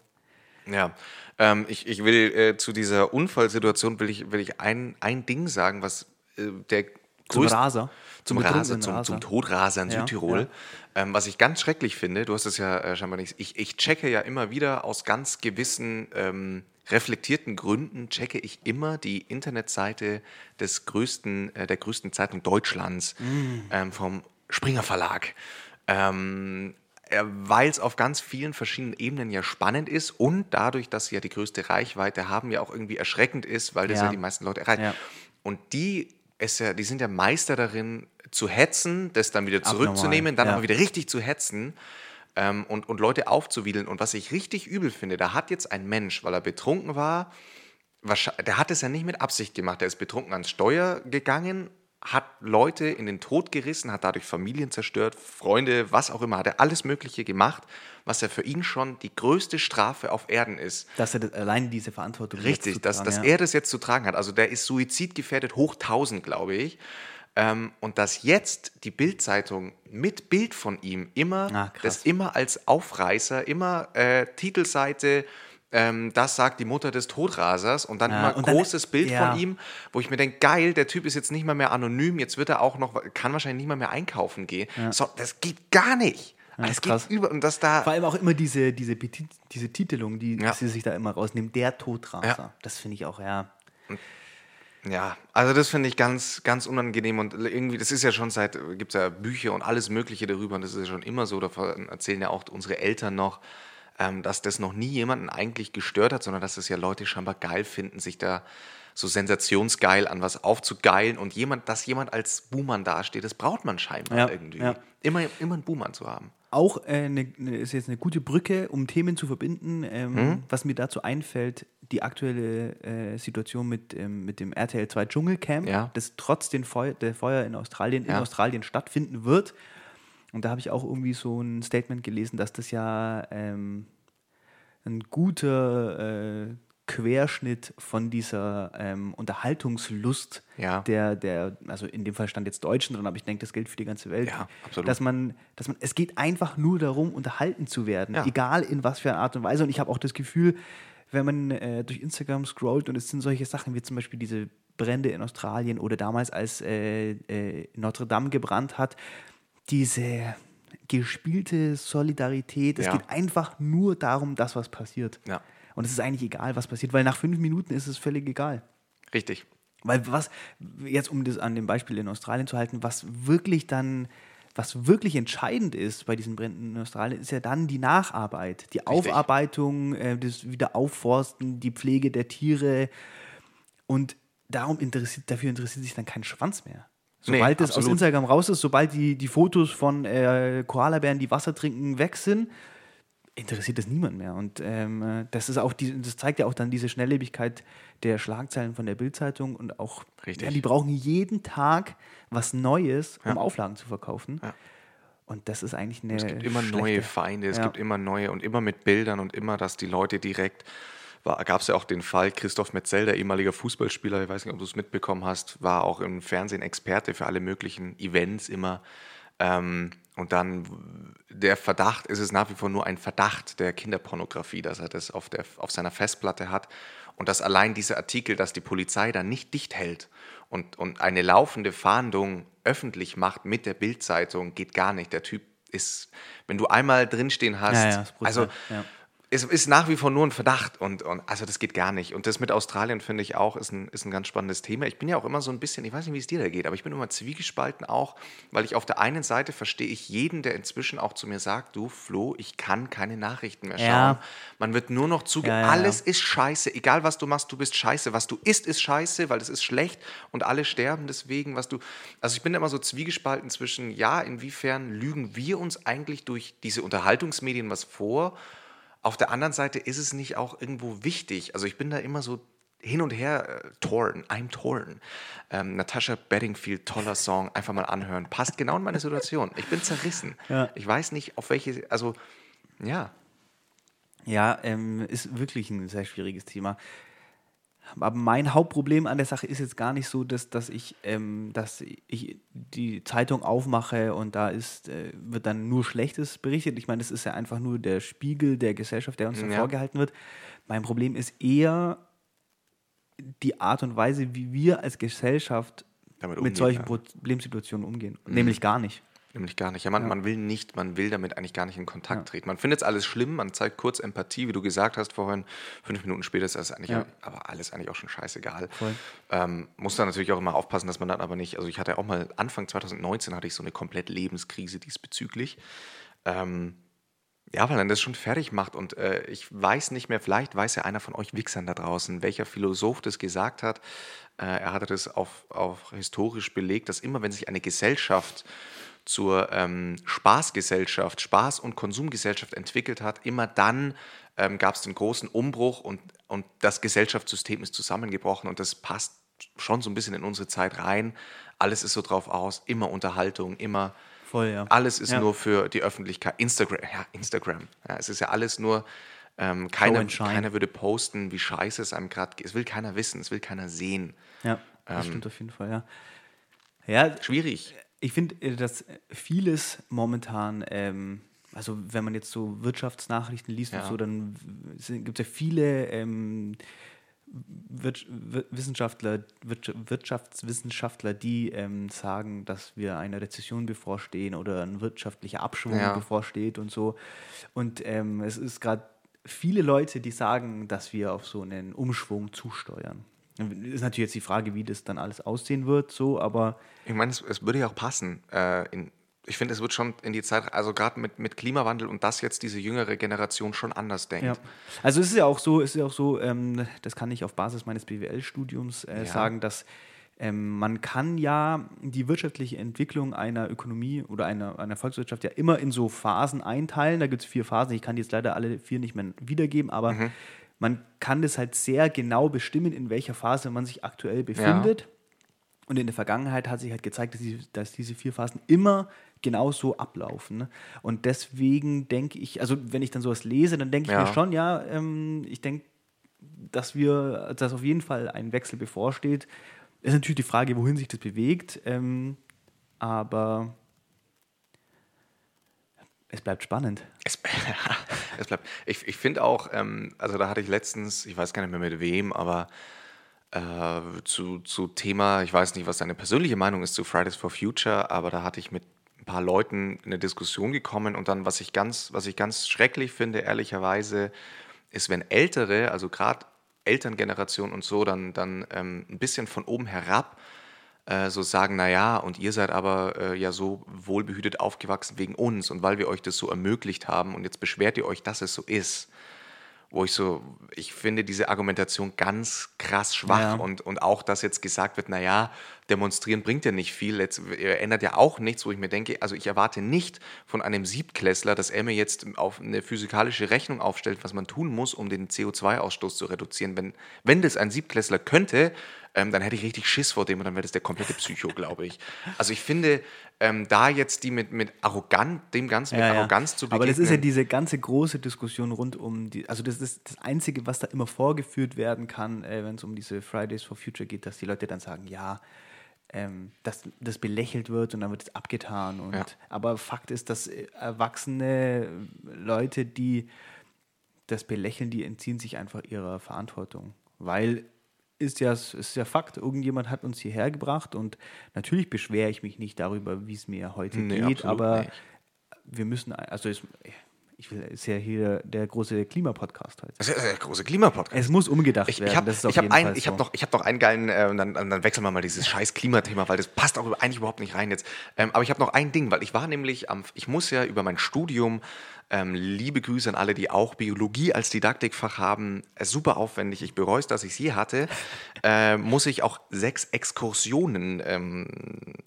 Ja, ähm, ich, ich will äh, zu dieser Unfallsituation will ich, will ich ein, ein Ding sagen, was äh, der Zum größte- Raser. zum Zum Raser, zum, Raser. zum Todraser in Ja, Südtirol. Ähm, was ich ganz schrecklich finde, du hast es ja äh, scheinbar nicht, ich, ich checke ja immer wieder aus ganz gewissen ähm, reflektierten Gründen, checke ich immer die Internetseite des größten, äh, der größten Zeitung Deutschlands Mm. ähm, vom Springer Verlag. Ähm, weil es auf ganz vielen verschiedenen Ebenen ja spannend ist und dadurch, dass sie ja die größte Reichweite haben, ja auch irgendwie erschreckend ist, weil das ja, Ja. die meisten Leute erreicht. Ja. Und die, ist ja, die sind ja Meister darin, zu hetzen, das dann wieder Abnormal, zurückzunehmen, dann ja. aber wieder richtig zu hetzen ähm, und, und Leute aufzuwiegeln. Und was ich richtig übel finde, da hat jetzt ein Mensch, weil er betrunken war, der hat es ja nicht mit Absicht gemacht, der ist betrunken ans Steuer gegangen, hat Leute in den Tod gerissen, hat dadurch Familien zerstört, Freunde, was auch immer, hat er alles Mögliche gemacht, was ja für ihn schon die größte Strafe auf Erden ist. Dass er das, allein diese Verantwortung Richtig, dass, zu dass tragen, ja. er das jetzt zu tragen hat. Also der ist suizidgefährdet hoch 1000, glaube ich. Ähm, und dass jetzt die Bildzeitung mit Bild von ihm immer, krass. das immer als Aufreißer, immer äh, Titelseite, ähm, das sagt die Mutter des Todrasers und dann Ja, immer und dann- großes Bild ja. von ihm, wo ich mir denke, geil, der Typ ist jetzt nicht mal mehr anonym, jetzt wird er auch noch, kann wahrscheinlich nicht mal mehr einkaufen gehen. So, das geht gar nicht. Ja, das geht über und das da. Vor allem auch immer diese, diese, diese Titelung, die Ja. sie sich da immer rausnehmen. Der Todraser. Ja. Das finde ich auch, ja. Ja, also das finde ich ganz, ganz unangenehm und irgendwie, das ist ja schon seit, gibt es ja Bücher und alles Mögliche darüber und das ist ja schon immer so, davon erzählen ja auch unsere Eltern noch, ähm, dass das noch nie jemanden eigentlich gestört hat, sondern dass es ja Leute scheinbar geil finden, sich da so sensationsgeil an was aufzugeilen und jemand, dass jemand als Buhmann dasteht, das braucht man scheinbar Ja, irgendwie. ja. Immer, immer einen Buhmann zu haben. Auch äh, ne, ne, ist jetzt eine gute Brücke, um Themen zu verbinden. Ähm, Mhm. Was mir dazu einfällt, die aktuelle äh, Situation mit, ähm, mit dem RTL 2 Dschungelcamp, Ja. das trotz den Feu der Feuer in Australien in Ja. Australien stattfinden wird. Und da habe ich auch irgendwie so ein Statement gelesen, dass das ja ähm, ein guter äh, Querschnitt von dieser ähm, Unterhaltungslust Ja. der, der, also in dem Fall stand jetzt Deutschen drin, aber ich denke, das gilt für die ganze Welt. Ja. Dass man, dass man, es geht einfach nur darum, unterhalten zu werden, Ja. egal in was für einer Art und Weise. Und ich habe auch das Gefühl, wenn man äh, durch Instagram scrollt und es sind solche Sachen wie zum Beispiel diese Brände in Australien oder damals, als äh, äh, Notre Dame gebrannt hat, diese gespielte Solidarität. Es Ja. geht einfach nur darum, dass was passiert. Ja. Und es ist eigentlich egal, was passiert, weil nach fünf Minuten ist es völlig egal. Richtig. Weil was, jetzt um das an dem Beispiel in Australien zu halten, was wirklich dann, was wirklich entscheidend ist bei diesen Bränden in Australien, ist ja dann die Nacharbeit, die Aufarbeitung, äh, das Wiederaufforsten, die Pflege der Tiere. Und darum interessiert, dafür interessiert sich dann kein Schwanz mehr. Nee, Sobald es aus absolut. Instagram raus ist, sobald die, die Fotos von äh, Koalabären, die Wasser trinken, weg sind, interessiert das niemand mehr. Und ähm, äh, das ist auch die, das zeigt ja auch dann diese Schnelllebigkeit der Schlagzeilen von der Bildzeitung und auch, Richtig. ja, die brauchen jeden Tag was Neues, um Auflagen zu verkaufen. Ja. Und das ist eigentlich eine. Es gibt immer schlechte- neue Feinde, es Ja. gibt immer neue und immer mit Bildern und immer, dass die Leute direkt. Gab es ja auch den Fall, Christoph Metzel, der ehemaliger Fußballspieler, ich weiß nicht, ob du es mitbekommen hast, war auch im Fernsehen Experte für alle möglichen Events immer. Ähm, und dann der Verdacht, ist es nach wie vor nur ein Verdacht der Kinderpornografie, dass er das auf, der, auf seiner Festplatte hat. Und dass allein dieser Artikel, dass die Polizei dann nicht dicht hält und, und eine laufende Fahndung öffentlich macht mit der Bildzeitung, geht gar nicht. Der Typ ist, wenn du einmal drinstehen hast, Ja, ja, ist brutal, also ja. Es ist nach wie vor nur ein Verdacht und, und also das geht gar nicht. Und das mit Australien finde ich auch ist ein, ist ein ganz spannendes Thema. Ich bin ja auch immer so ein bisschen, ich weiß nicht, wie es dir da geht, aber ich bin immer zwiegespalten auch, weil ich auf der einen Seite verstehe ich jeden, der inzwischen auch zu mir sagt, du Flo, ich kann keine Nachrichten mehr schauen. Ja. Man wird nur noch zuge... Ja, ja, alles ist scheiße, egal was du machst, du bist scheiße. Was du isst, ist scheiße, weil es ist schlecht und alle sterben deswegen, was du... Also ich bin da immer so zwiegespalten zwischen, ja, inwiefern lügen wir uns eigentlich durch diese Unterhaltungsmedien was vor auf der anderen Seite ist es nicht auch irgendwo wichtig. Also ich bin da immer so hin und her äh, torn, I'm torn. Ähm, Natasha Bedingfield, toller Song, einfach mal anhören. Passt genau in meine Situation. Ich bin zerrissen. Ja. Ich weiß nicht, auf welche, also ja, Ja, ähm, ist wirklich ein sehr schwieriges Thema. Aber mein Hauptproblem an der Sache ist jetzt gar nicht so, dass, dass, ich, ähm, dass ich die Zeitung aufmache und da ist, äh, wird dann nur Schlechtes berichtet. Ich meine, das ist ja einfach nur der Spiegel der Gesellschaft, der uns da Ja. vorgehalten wird. Mein Problem ist eher die Art und Weise, wie wir als Gesellschaft Damit mit umgehen, solchen ja. Problemsituationen umgehen. Nämlich gar nicht. Nämlich gar nicht. Ja, man, man will nicht, man will damit eigentlich gar nicht in Kontakt treten. Man findet es alles schlimm, man zeigt kurz Empathie, wie du gesagt hast vorhin. Fünf Minuten später ist das eigentlich, Ja. aber alles eigentlich auch schon scheißegal. Ähm, muss dann natürlich auch immer aufpassen, dass man dann aber nicht, also ich hatte auch mal, Anfang 2019 hatte ich so eine komplett Lebenskrise diesbezüglich. Ähm, ja, weil dann das schon fertig macht. Und äh, ich weiß nicht mehr, vielleicht weiß ja einer von euch Wichsern da draußen, welcher Philosoph das gesagt hat. Äh, er hatte das auf, auf historisch belegt, dass immer, wenn sich eine Gesellschaft zur ähm, Spaßgesellschaft, Spaß- und Konsumgesellschaft entwickelt hat, immer dann ähm, gab es den großen Umbruch und, und das Gesellschaftssystem ist zusammengebrochen und das passt schon so ein bisschen in unsere Zeit rein. Alles ist so drauf aus, immer Unterhaltung, immer Voll, ja. alles ist Ja. nur für die Öffentlichkeit. Instagram, ja, Instagram. Ja, es ist ja alles nur, ähm, keiner, keiner würde posten, wie scheiße es einem gerade geht. Es will keiner wissen, es will keiner sehen. Ja, das Ähm, stimmt auf jeden Fall, ja. Ja, Schwierig. Ich finde, äh, dass vieles momentan, ähm, also wenn man jetzt so Wirtschaftsnachrichten liest Ja. und so, dann gibt es ja viele ähm, Wissenschaftler, Wirtscha- Wirtschaftswissenschaftler, die ähm, sagen, dass wir einer Rezession bevorstehen oder ein wirtschaftlicher Abschwung Ja. bevorsteht und so. Und ähm, es ist gerade viele Leute, die sagen, dass wir auf so einen Umschwung zusteuern. Ist natürlich jetzt die Frage, wie das dann alles aussehen wird, so, aber Ich meine, es, es würde ja auch passen. Äh, in, ich finde, es wird schon in die Zeit, also gerade mit, mit Klimawandel und das jetzt diese jüngere Generation schon anders denkt. Ja. Also es ist ja auch so, es ist ja auch so, ähm, das kann ich auf Basis meines BWL-Studiums äh, Ja. sagen, dass ähm, man kann ja die wirtschaftliche Entwicklung einer Ökonomie oder einer, einer Volkswirtschaft ja immer in so Phasen einteilen. Da gibt es vier Phasen. Ich kann die jetzt leider alle vier nicht mehr wiedergeben, aber Mhm. Man kann das halt sehr genau bestimmen, in welcher Phase man sich aktuell befindet. Und in der Vergangenheit hat sich halt gezeigt, dass, die, dass diese vier Phasen immer genau so ablaufen. ne? Und deswegen denke ich, also wenn ich dann sowas lese, dann denke ich Ja. mir schon, ja, ähm, ich denke, dass wir, dass auf jeden Fall ein Wechsel bevorsteht. Ist natürlich die Frage, wohin sich das bewegt, ähm, aber es bleibt spannend. Es, (laughs) es bleibt. Ich, ich finde auch, ähm, also da hatte ich letztens, ich weiß gar nicht mehr mit wem, aber äh, zu, zu Thema, ich weiß nicht, was deine persönliche Meinung ist zu Fridays for Future, aber da hatte ich mit ein paar Leuten in eine Diskussion gekommen und dann, was ich ganz, was ich ganz schrecklich finde, ehrlicherweise, ist, wenn Ältere, also gerade Elterngeneration und so, dann, dann ähm, ein bisschen von oben herab äh, so sagen, naja, und ihr seid aber äh, ja so wohlbehütet aufgewachsen wegen uns und weil wir euch das so ermöglicht haben und jetzt beschwert ihr euch, dass es so ist. Wo ich so, ich finde diese Argumentation ganz krass schwach Ja. und, und auch, dass jetzt gesagt wird, naja, demonstrieren bringt ja nicht viel, jetzt, er ändert ja auch nichts, wo ich mir denke, also ich erwarte nicht von einem Siebtklässler, dass er mir jetzt auf eine physikalische Rechnung aufstellt, was man tun muss, um den CO2-Ausstoß zu reduzieren. Wenn, wenn das ein Siebtklässler könnte, ähm, dann hätte ich richtig Schiss vor dem und dann wäre das der komplette Psycho, glaube ich. Also ich finde, ähm, da jetzt die mit, mit arrogant, dem Ganzen mit Arroganz zu begegnen. Aber das ist ja diese ganze große Diskussion rund um die, also das ist das Einzige, was da immer vorgeführt werden kann, äh, wenn es um diese Fridays for Future geht, dass die Leute dann sagen, ja, ähm, dass das belächelt wird und dann wird es abgetan. Und, Ja. Aber Fakt ist, dass äh, erwachsene Leute, die das belächeln, die entziehen sich einfach ihrer Verantwortung. Weil ist ja, ist ja Fakt, irgendjemand hat uns hierher gebracht und natürlich beschwere ich mich nicht darüber, wie es mir heute Nee, geht, aber nicht. wir müssen, also es, ich will, ist ja hier der große Klimapodcast heute. Das ist ja der große Klimapodcast. Es muss umgedacht Ich, werden. ich habe hab ein, ich so. hab noch, ich hab noch einen geilen, äh, und dann, dann wechseln wir mal dieses scheiß Klimathema, weil das passt auch eigentlich überhaupt nicht rein jetzt. Ähm, aber ich habe noch ein Ding, weil ich war nämlich am, ich muss ja über mein Studium, ähm, liebe Grüße an alle, die auch Biologie als Didaktikfach haben, äh, super aufwendig, ich bereue es, dass ich es je hatte, (laughs) äh, muss ich auch sechs Exkursionen ähm,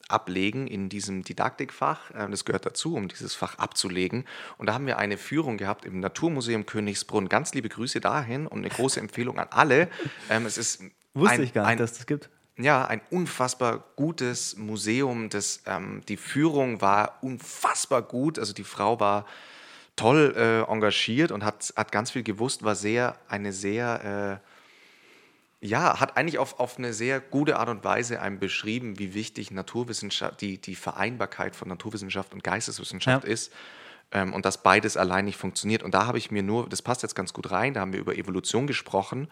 ablegen in diesem Didaktikfach. Ähm, das gehört dazu, um dieses Fach abzulegen. Und da haben wir eine Führung gehabt im Naturmuseum Königsbrunn. Ganz liebe Grüße dahin und eine große Empfehlung an alle. Ähm, es ist Wusste ein, ich gar nicht, ein, dass das gibt. ja, ein unfassbar gutes Museum. Das, ähm, die Führung war unfassbar gut. Also die Frau war toll äh, engagiert und hat, hat ganz viel gewusst, war sehr, eine sehr, äh, ja, hat eigentlich auf, auf eine sehr gute Art und Weise einem beschrieben, wie wichtig Naturwissenschaft, die, die Vereinbarkeit von Naturwissenschaft und Geisteswissenschaft Ja. ist. Ähm, und dass beides allein nicht funktioniert. Und da habe ich mir nur, das passt jetzt ganz gut rein, da haben wir über Evolution gesprochen,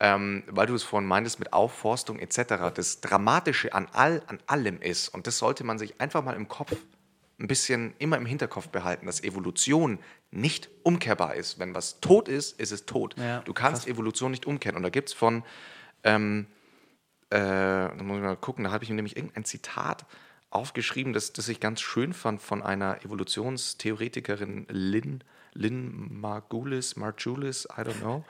ähm, weil du es vorhin meintest mit Aufforstung etc. Das Dramatische an, all, an allem ist, und das sollte man sich einfach mal im Kopf ein bisschen immer im Hinterkopf behalten, dass Evolution nicht umkehrbar ist. Wenn was tot ist, ist es tot. Ja, du kannst Evolution nicht umkehren. Und da gibt es von, ähm, äh, da muss ich mal gucken, da habe ich mir nämlich irgendein Zitat aufgeschrieben, das, das ich ganz schön fand von einer Evolutionstheoretikerin Lynn, Lynn Margulis, Margulis, I don't know,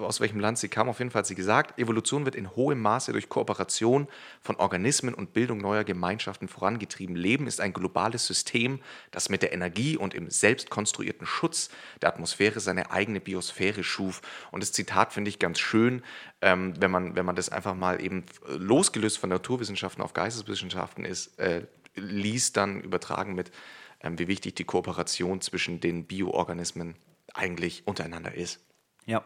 aus welchem Land sie kam. Auf jeden Fall hat sie gesagt, Evolution wird in hohem Maße durch Kooperation von Organismen und Bildung neuer Gemeinschaften vorangetrieben. Leben ist ein globales System, das mit der Energie und im selbst konstruierten Schutz der Atmosphäre seine eigene Biosphäre schuf. Und das Zitat finde ich ganz schön, ähm, wenn, man, wenn man das einfach mal eben äh, losgelöst von Naturwissenschaften auf Geisteswissenschaften ist, äh, liest, dann übertragen mit, ähm, wie wichtig die Kooperation zwischen den Bioorganismen eigentlich untereinander ist. Ja.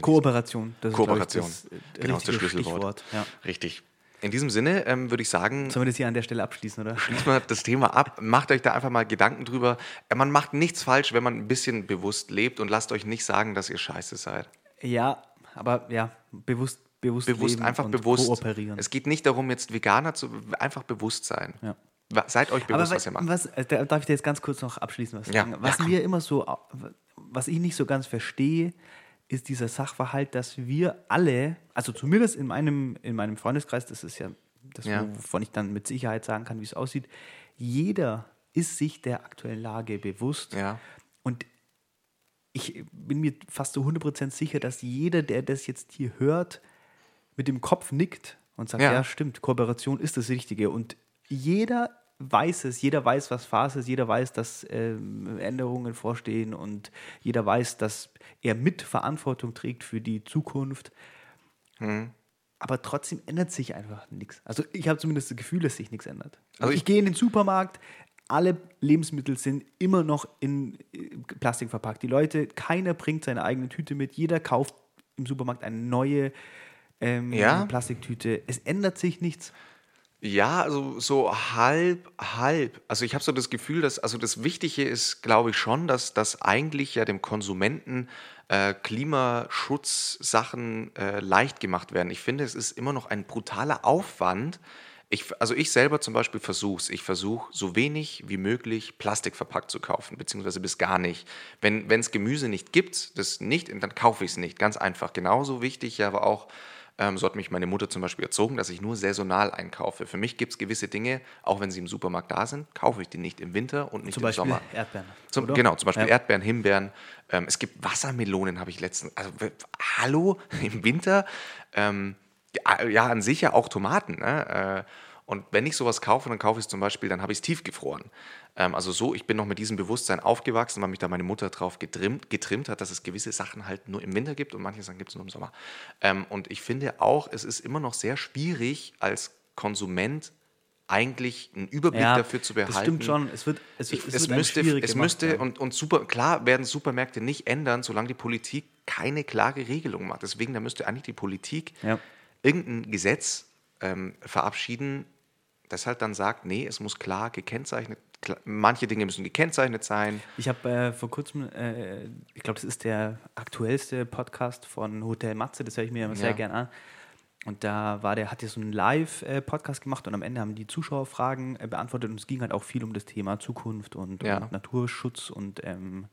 Kooperation. Das Kooperation. ist, ich, das, äh, genau, das ist das richtige Schlüsselwort. Ja. Richtig. In diesem Sinne ähm, würde ich sagen, Sollen wir das hier an der Stelle abschließen, oder? schließt mal das Thema ab. Macht euch da einfach mal Gedanken drüber. Äh, Man macht nichts falsch, wenn man ein bisschen bewusst lebt und lasst euch nicht sagen, dass ihr scheiße seid. Ja, aber ja, bewusst, bewusst, Bewusst, leben einfach und bewusst. kooperieren. Es geht nicht darum, jetzt Veganer zu, einfach bewusst sein. Ja. Seid euch bewusst, Aber was ihr macht. was, äh, da darf ich dir jetzt ganz kurz noch abschließen was Ja, sagen? ja, Was komm. mir immer so, was ich nicht so ganz verstehe, ist dieser Sachverhalt, dass wir alle, also zumindest in meinem, in meinem Freundeskreis, das ist ja das, Ja. wovon ich dann mit Sicherheit sagen kann, wie es aussieht, jeder ist sich der aktuellen Lage bewusst. Ja. Und ich bin mir fast zu 100% sicher, dass jeder, der das jetzt hier hört, mit dem Kopf nickt und sagt, Ja. ja, stimmt, Kooperation ist das Richtige. Und jeder weiß es, jeder weiß, was Phase ist, jeder weiß, dass ähm, Änderungen vorstehen und jeder weiß, dass er mit Verantwortung trägt für die Zukunft. Aber trotzdem ändert sich einfach nichts. Also ich habe zumindest das Gefühl, dass sich nichts ändert. Also Also ich- ich gehe in den Supermarkt, alle Lebensmittel sind immer noch in äh, Plastik verpackt. Die Leute, keiner bringt seine eigene Tüte mit, jeder kauft im Supermarkt eine neue ähm, Ja. Plastiktüte. Es ändert sich nichts. Ja, also so halb, halb. Also ich habe so das Gefühl, dass, also das Wichtige ist, glaube ich schon, dass, dass eigentlich ja dem Konsumenten äh, Klimaschutzsachen äh, leicht gemacht werden. Ich finde, es ist immer noch ein brutaler Aufwand. Ich, also ich selber zum Beispiel versuche es. Ich versuche so wenig wie möglich Plastik verpackt zu kaufen, beziehungsweise bis gar nicht. Wenn es Gemüse nicht gibt, das nicht, dann kaufe ich es nicht. Ganz einfach. Genauso wichtig, ja, aber auch ähm, so hat mich meine Mutter zum Beispiel erzogen, dass ich nur saisonal einkaufe. Für mich gibt es gewisse Dinge, auch wenn sie im Supermarkt da sind, kaufe ich die nicht im Winter und nicht Zum im Beispiel Sommer. Erdbeeren. Zum, genau, zum Beispiel Ja. Erdbeeren, Himbeeren. Ähm, es gibt Wassermelonen, habe ich letztens. Also, hallo, (laughs) im Winter? Ähm, ja, ja, an sich ja auch Tomaten. Ne? Äh, und wenn ich sowas kaufe, dann kaufe ich es zum Beispiel, dann habe ich es tiefgefroren. Ähm, also so, ich bin noch mit diesem Bewusstsein aufgewachsen, weil mich da meine Mutter drauf getrimmt, getrimmt hat, dass es gewisse Sachen halt nur im Winter gibt und manche Sachen gibt es nur im Sommer. Ähm, und ich finde auch, es ist immer noch sehr schwierig als Konsument eigentlich einen Überblick Ja, dafür zu behalten. das stimmt schon. Es wird, es, Ich, es es, wird müsste, schwierig es müsste ja. und, und super, klar werden Supermärkte nicht ändern, solange die Politik keine klare Regelung macht. Deswegen, da müsste eigentlich die Politik Ja. irgendein Gesetz ähm, verabschieden, das halt dann sagt, nee, es muss klar gekennzeichnet, manche Dinge müssen gekennzeichnet sein. Ich habe äh, vor kurzem, äh, ich glaube, das ist der aktuellste Podcast von Hotel Matze, das höre ich mir immer sehr Ja. gern an. Und da war der, hat jetzt so einen Live-Podcast gemacht und am Ende haben die Zuschauer Fragen äh, beantwortet und es ging halt auch viel um das Thema Zukunft und, Ja. und Naturschutz und ähm,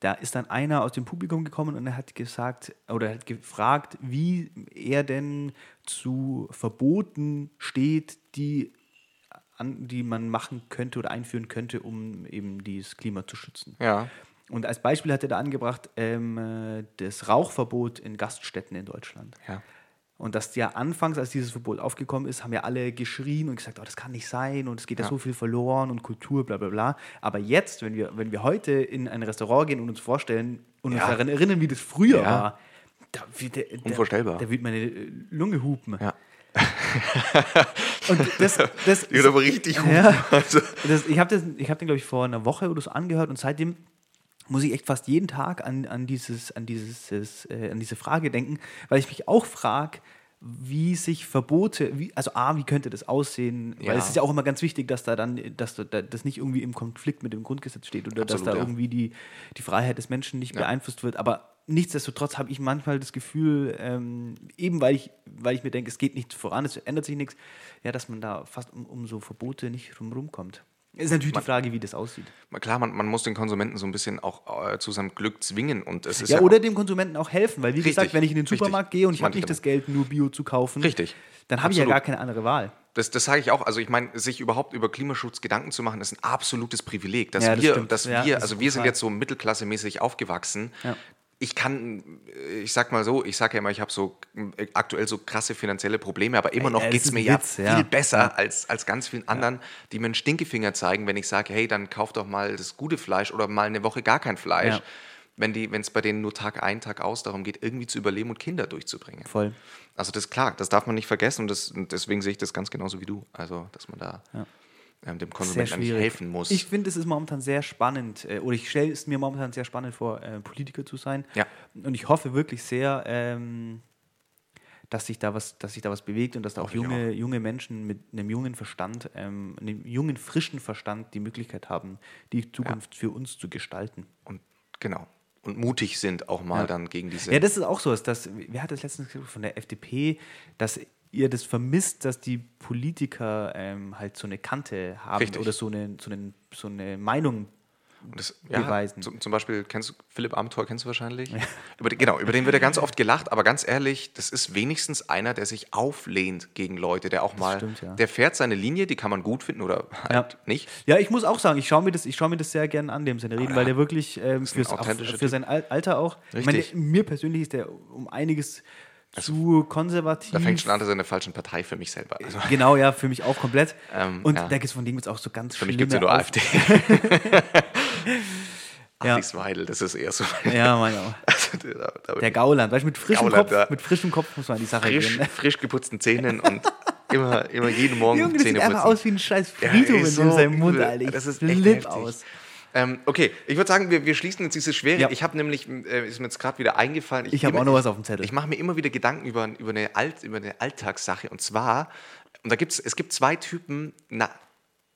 da ist dann einer aus dem Publikum gekommen und er hat gesagt oder hat gefragt, wie er denn zu Verboten steht, die, an, die man machen könnte oder einführen könnte, um eben dieses Klima zu schützen. Ja. Und als Beispiel hat er da angebracht ähm, äh, das Rauchverbot in Gaststätten in Deutschland. Ja. Und dass ja anfangs, als dieses Verbot aufgekommen ist, haben ja alle geschrien und gesagt, oh, das kann nicht sein und es geht ja. Ja. so viel verloren und Kultur, bla bla bla. Aber jetzt, wenn wir, wenn wir heute in ein Restaurant gehen und uns vorstellen und uns Ja. daran erinnern, wie das früher Ja. war, da, wird der, der, Unvorstellbar. Da wird meine Lunge hupen. Ja. (laughs) Und das, das, wird aber richtig Ja. Also, das, ich habe hab den, glaube ich, vor einer Woche oder so angehört und seitdem muss ich echt fast jeden Tag an, an, dieses, an, dieses, äh, an diese Frage denken, weil ich mich auch frage, wie sich Verbote, wie, also A, wie könnte das aussehen? Ja. Weil es ist ja auch immer ganz wichtig, dass da dann, dass da, da- das nicht irgendwie im Konflikt mit dem Grundgesetz steht oder dass Absolut, da ja. irgendwie die, die Freiheit des Menschen nicht Ja. beeinflusst wird. Aber nichtsdestotrotz habe ich manchmal das Gefühl, ähm, eben weil ich, weil ich mir denke, es geht nicht voran, es ändert sich nichts, ja, dass man da fast um, um so Verbote nicht drumherum kommt. Ist natürlich die Frage, wie das aussieht. klar, man, man muss den Konsumenten so ein bisschen auch äh, zu seinem Glück zwingen. Und es ist Ja, ja, oder dem Konsumenten auch helfen, weil wie Richtig, gesagt, wenn ich in den richtig. Supermarkt gehe und ich habe nicht das Geld, nur Bio zu kaufen, Richtig. dann habe ich ja gar keine andere Wahl. Das, das sage ich auch. Also ich meine, sich überhaupt über Klimaschutz Gedanken zu machen, ist ein absolutes Privileg. Dass Ja, das wir, stimmt. dass Ja, wir, das also wir sind jetzt so mittelklassemäßig aufgewachsen. Ja. Ich kann, ich sag mal so, ich sage ja immer, ich habe so äh, aktuell so krasse finanzielle Probleme, aber immer noch Ja, geht es mir ein ja Witz, viel ja. besser Ja. als, als ganz vielen anderen, die mir einen Stinkefinger zeigen, wenn ich sage, hey, dann kauf doch mal das gute Fleisch oder mal eine Woche gar kein Fleisch. Ja. Wenn es bei denen nur Tag ein, Tag aus darum geht, irgendwie zu überleben und Kinder durchzubringen. Voll. Also das ist klar, das darf man nicht vergessen und, das, und deswegen sehe ich das ganz genauso wie du. Also, dass man da ähm, dem Sehr Konsumenten eigentlich helfen muss. Ich finde, es ist momentan sehr spannend, äh, oder ich stelle es mir momentan sehr spannend vor, äh, Politiker zu sein. Ja. Und ich hoffe wirklich sehr, ähm, dass sich da was, dass sich da was bewegt und dass da auch Hoffe ich junge, junge Menschen mit einem jungen Verstand, ähm, einem jungen, frischen Verstand die Möglichkeit haben, die Zukunft für uns zu gestalten. und genau. Und mutig sind auch mal Ja. dann gegen diese. Ja, das ist auch so. Ist das, wer hat das letztens gesagt von der FDP, dass ihr das vermisst, dass die Politiker ähm, halt so eine Kante haben Richtig. oder so eine, so eine, so eine Meinung das, beweisen. Zum, zum Beispiel, kennst du Philipp Amthor, kennst du wahrscheinlich? Über, den- genau, über den wird ja ganz oft gelacht, aber ganz ehrlich, das ist wenigstens einer, der sich auflehnt gegen Leute, der auch mal, stimmt, ja. der fährt seine Linie, die kann man gut finden oder halt Ja. nicht. Ja, ich muss auch sagen, ich schaue mir das, ich schaue mir das sehr gerne an, dem seine Reden, ja, weil der wirklich ähm, fürs, authentischer für sein Al- Alter auch. Ich meine, mir persönlich ist der um einiges zu konservativ. Da fängt schon an, dass er in der falschen Partei für mich selber. Also, (laughs) Genau, ja, für mich auch komplett. Ähm, und ja. da gibt es von dem jetzt auch so ganz für mich gibt es ja nur AfD. (laughs) Ja. Alice Weidel, das ist eher so. Ja, meine auch. (laughs) Also, da, da Der Gauland, weißt du, mit frischem Gauland, Kopf, ja. mit frischem Kopf muss man an die Sache frisch, gehen. Ne? frisch geputzten Zähnen und immer, immer jeden Morgen Junge, das sieht Zähne einfach aus wie ein scheiß Ja, Friedhof ey, in so seinem Mund. Alter. Das ist flipp aus. Ähm, okay, ich würde sagen, wir, wir schließen jetzt diese Schwere. Ja. Ich habe nämlich, äh, ist mir jetzt gerade wieder eingefallen. Ich habe immer- auch noch was auf dem Zettel. Ich mache mir immer wieder Gedanken über, über, eine Alt, über eine Alltagssache. Und zwar, und da gibt's, es gibt zwei Typen, na,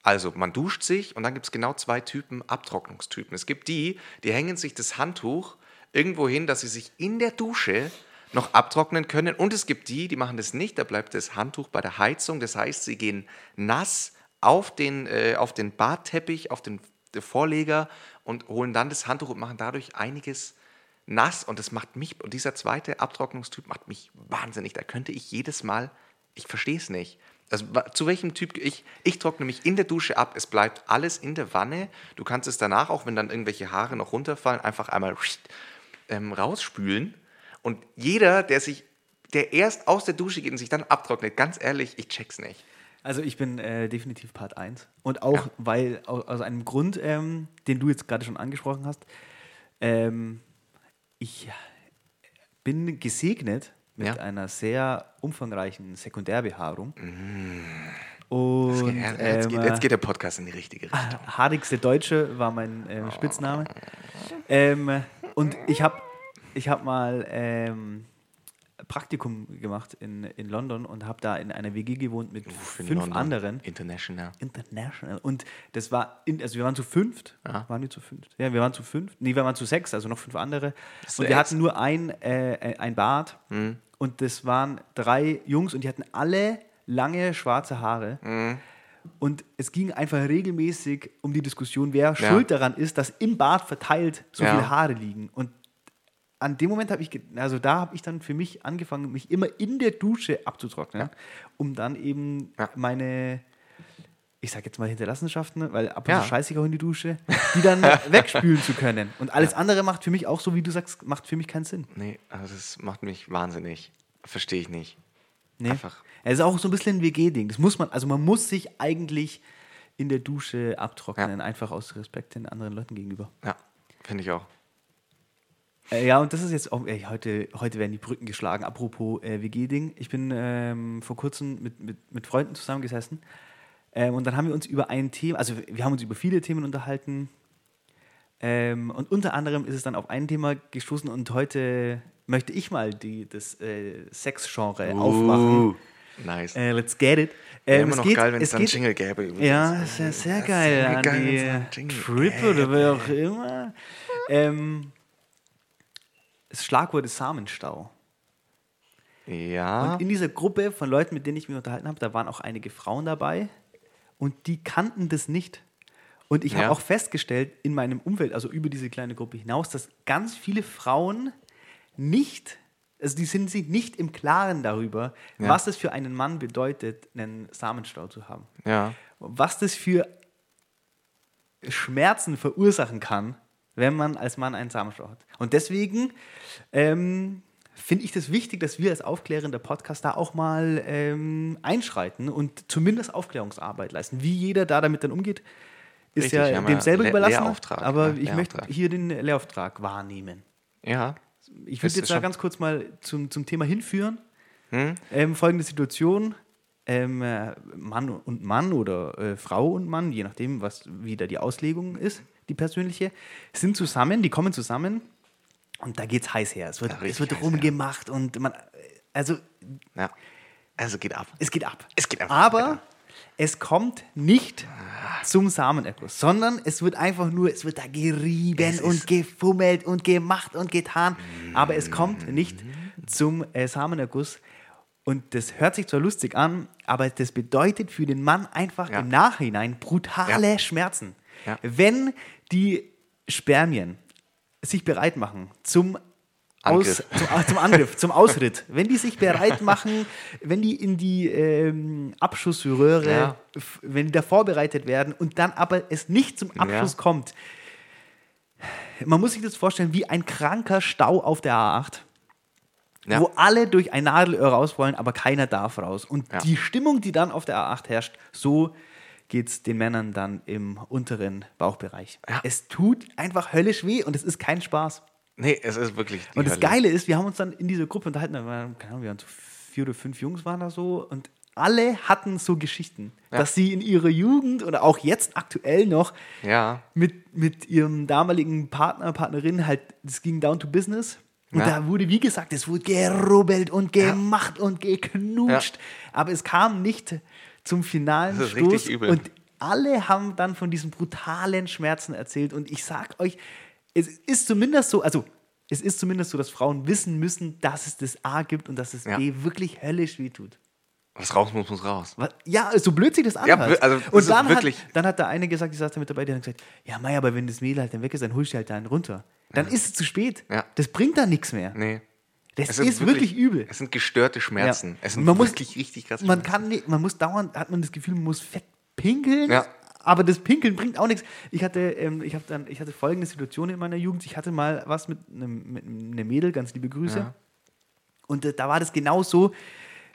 also man duscht sich und dann gibt es genau zwei Typen Abtrocknungstypen. Es gibt die, die hängen sich das Handtuch irgendwo hin, dass sie sich in der Dusche noch abtrocknen können. Und es gibt die, die machen das nicht, da bleibt das Handtuch bei der Heizung. Das heißt, sie gehen nass auf den, äh, auf den Badteppich, auf den Vorleger und holen dann das Handtuch und machen dadurch einiges nass. Und das macht mich, und dieser zweite Abtrocknungstyp macht mich wahnsinnig. Da könnte ich jedes Mal, ich verstehe es nicht. Also zu welchem Typ, ich, ich trockne mich in der Dusche ab, es bleibt alles in der Wanne. Du kannst es danach, auch wenn dann irgendwelche Haare noch runterfallen, einfach einmal ähm, rausspülen. Und jeder, der sich, der erst aus der Dusche geht und sich dann abtrocknet, ganz ehrlich, ich check's nicht. Also ich bin äh, definitiv Part 1. Und auch, weil, aus, aus einem Grund, ähm, den du jetzt gerade schon angesprochen hast, ähm, ich bin gesegnet mit Ja. einer sehr umfangreichen Sekundärbehaarung. Und Mm. Ja, jetzt, geht, ähm, jetzt geht der Podcast in die richtige Richtung. Haarigste Deutsche war mein ähm, Spitzname. Ähm, und ich habe ich hab mal ähm, Praktikum gemacht in, in London und habe da in einer WG gewohnt mit fünf London, anderen. International. International. Und das war, in, also wir waren zu fünft. Ja. Waren wir zu fünft? Ja, wir waren zu fünft. Nee, wir waren zu sechs, also noch fünf andere. Und wir Sechs. hatten nur ein, äh, ein Bad. Mhm. Und das waren drei Jungs und die hatten alle lange schwarze Haare. Mhm. Und es ging einfach regelmäßig um die Diskussion, wer schuld daran ist, dass im Bad verteilt so Ja. viele Haare liegen. Und an dem Moment habe ich, also da habe ich dann für mich angefangen, mich immer in der Dusche abzutrocknen, um dann eben Ja. meine, ich sage jetzt mal Hinterlassenschaften, weil ab und Ja. zu scheiße ich auch in die Dusche, (laughs) die dann wegspülen zu können. Und alles andere macht für mich auch, so wie du sagst, macht für mich keinen Sinn. Nee, also das macht mich wahnsinnig. Verstehe ich nicht. Nee. Einfach. Es ist auch so ein bisschen ein WG-Ding. Das muss man, also man muss sich eigentlich in der Dusche abtrocknen, einfach aus Respekt den anderen Leuten gegenüber. Ja, finde ich auch. Äh, ja, und das ist jetzt auch, ey, heute, heute werden die Brücken geschlagen. Apropos äh, WG-Ding. Ich bin ähm, vor kurzem mit, mit, mit Freunden zusammengesessen ähm, und dann haben wir uns über ein Thema, also wir haben uns über viele Themen unterhalten ähm, und unter anderem ist es dann auf ein Thema gestoßen und heute möchte ich mal die, das äh, Sex-Genre aufmachen. Nice. Äh, let's get it. Wäre Ähm, immer noch geht- geil, wenn es dann geht- Jingle gäbe. übrigens. Ja, ist ja sehr Das geil. An geil, Trip oder wer auch immer. Ähm, das Schlagwort ist Samenstau. Ja. Und in dieser Gruppe von Leuten, mit denen ich mich unterhalten habe, da waren auch einige Frauen dabei und die kannten das nicht. Und ich habe Ja. auch festgestellt in meinem Umfeld, also über diese kleine Gruppe hinaus, dass ganz viele Frauen nicht, also die sind sich nicht im Klaren darüber, Ja. was es für einen Mann bedeutet, einen Samenstau zu haben. ja. Was das für Schmerzen verursachen kann, wenn man als Mann einen Samenstau hat. Und deswegen ähm, finde ich das wichtig, dass wir als aufklärender Podcast da auch mal ähm, einschreiten und zumindest Aufklärungsarbeit leisten. Wie jeder da damit dann umgeht, ist Richtig, ja dem selber Le- überlassen. Aber ja, ich möchte hier den Lehrauftrag wahrnehmen. Ja. Ich würde jetzt da ganz kurz mal zum, zum Thema hinführen. Hm? Ähm, folgende Situation. Ähm, äh, Mann und Mann oder äh, Frau und Mann, je nachdem, was wieder die Auslegung ist, die persönliche, sind zusammen, die kommen zusammen und da geht's heiß her. Es wird, Ja, es wird rumgemacht und man, also Ja. Also geht ab. es geht ab. Es geht ab. Aber es kommt nicht zum Samenerguss, sondern es wird einfach nur, es wird da gerieben Es und gefummelt und gemacht und getan. Aber es kommt nicht zum äh, Samenerguss. Und das hört sich zwar lustig an, aber das bedeutet für den Mann einfach Ja. im Nachhinein brutale Schmerzen. Ja. Wenn die Spermien sich bereit machen zum aus, Angriff. zum, zum Angriff, zum Ausritt. Wenn die sich bereit (laughs) machen, wenn die in die ähm, Abschussröhre, Ja. wenn die da vorbereitet werden und dann aber es nicht zum Abschuss Ja. kommt. Man muss sich das vorstellen wie ein kranker Stau auf der A8. Ja. wo alle durch ein Nadelöhr raus wollen, aber keiner darf raus. Und Ja. die Stimmung, die dann auf der A8 herrscht, so geht es den Männern dann im unteren Bauchbereich. Ja. Es tut einfach höllisch weh und es ist kein Spaß. Nee, es ist wirklich. Und das Hölle. Geile ist, wir haben uns dann in dieser Gruppe unterhalten, da waren, keine Ahnung, wir waren so vier oder fünf Jungs waren da so und alle hatten so Geschichten, Ja. dass sie in ihrer Jugend oder auch jetzt aktuell noch Ja. mit, mit ihrem damaligen Partner, Partnerin halt, das ging down to business. Und Ja. da wurde, wie gesagt, es wurde gerubbelt und gemacht und geknutscht. Aber es kam nicht zum finalen Das ist Stoß. richtig übel. Und alle haben dann von diesen brutalen Schmerzen erzählt. Und ich sag euch, es ist zumindest so, also es ist zumindest so, dass Frauen wissen müssen, dass es das A gibt und dass es Ja. B wirklich höllisch wehtut. Was raus muss, muss raus. Was- Ja, so blöd sich das Ja, anhört. also das und dann wirklich- hat, dann hat der eine gesagt, ich saß da mit dabei, der hat gesagt, ja, Mei, aber wenn das Mädel halt dann weg ist, dann holst du halt einen runter. Dann ist es zu spät. Ja. Das bringt dann nichts mehr. Nee. Das ist wirklich, übel. Es sind gestörte Schmerzen. Ja. Es sind Man muss- wirklich richtig krass Man kann nicht, man muss dauernd, hat man das Gefühl, man muss fett pinkeln. Ja. Aber das Pinkeln bringt auch nichts. Ich hatte, ähm, ich, hab dann, ich hatte folgende Situation in meiner Jugend. Ich hatte mal was mit einem, mit einem Mädel, ganz liebe Grüße. Ja. Und äh, da war das genau so,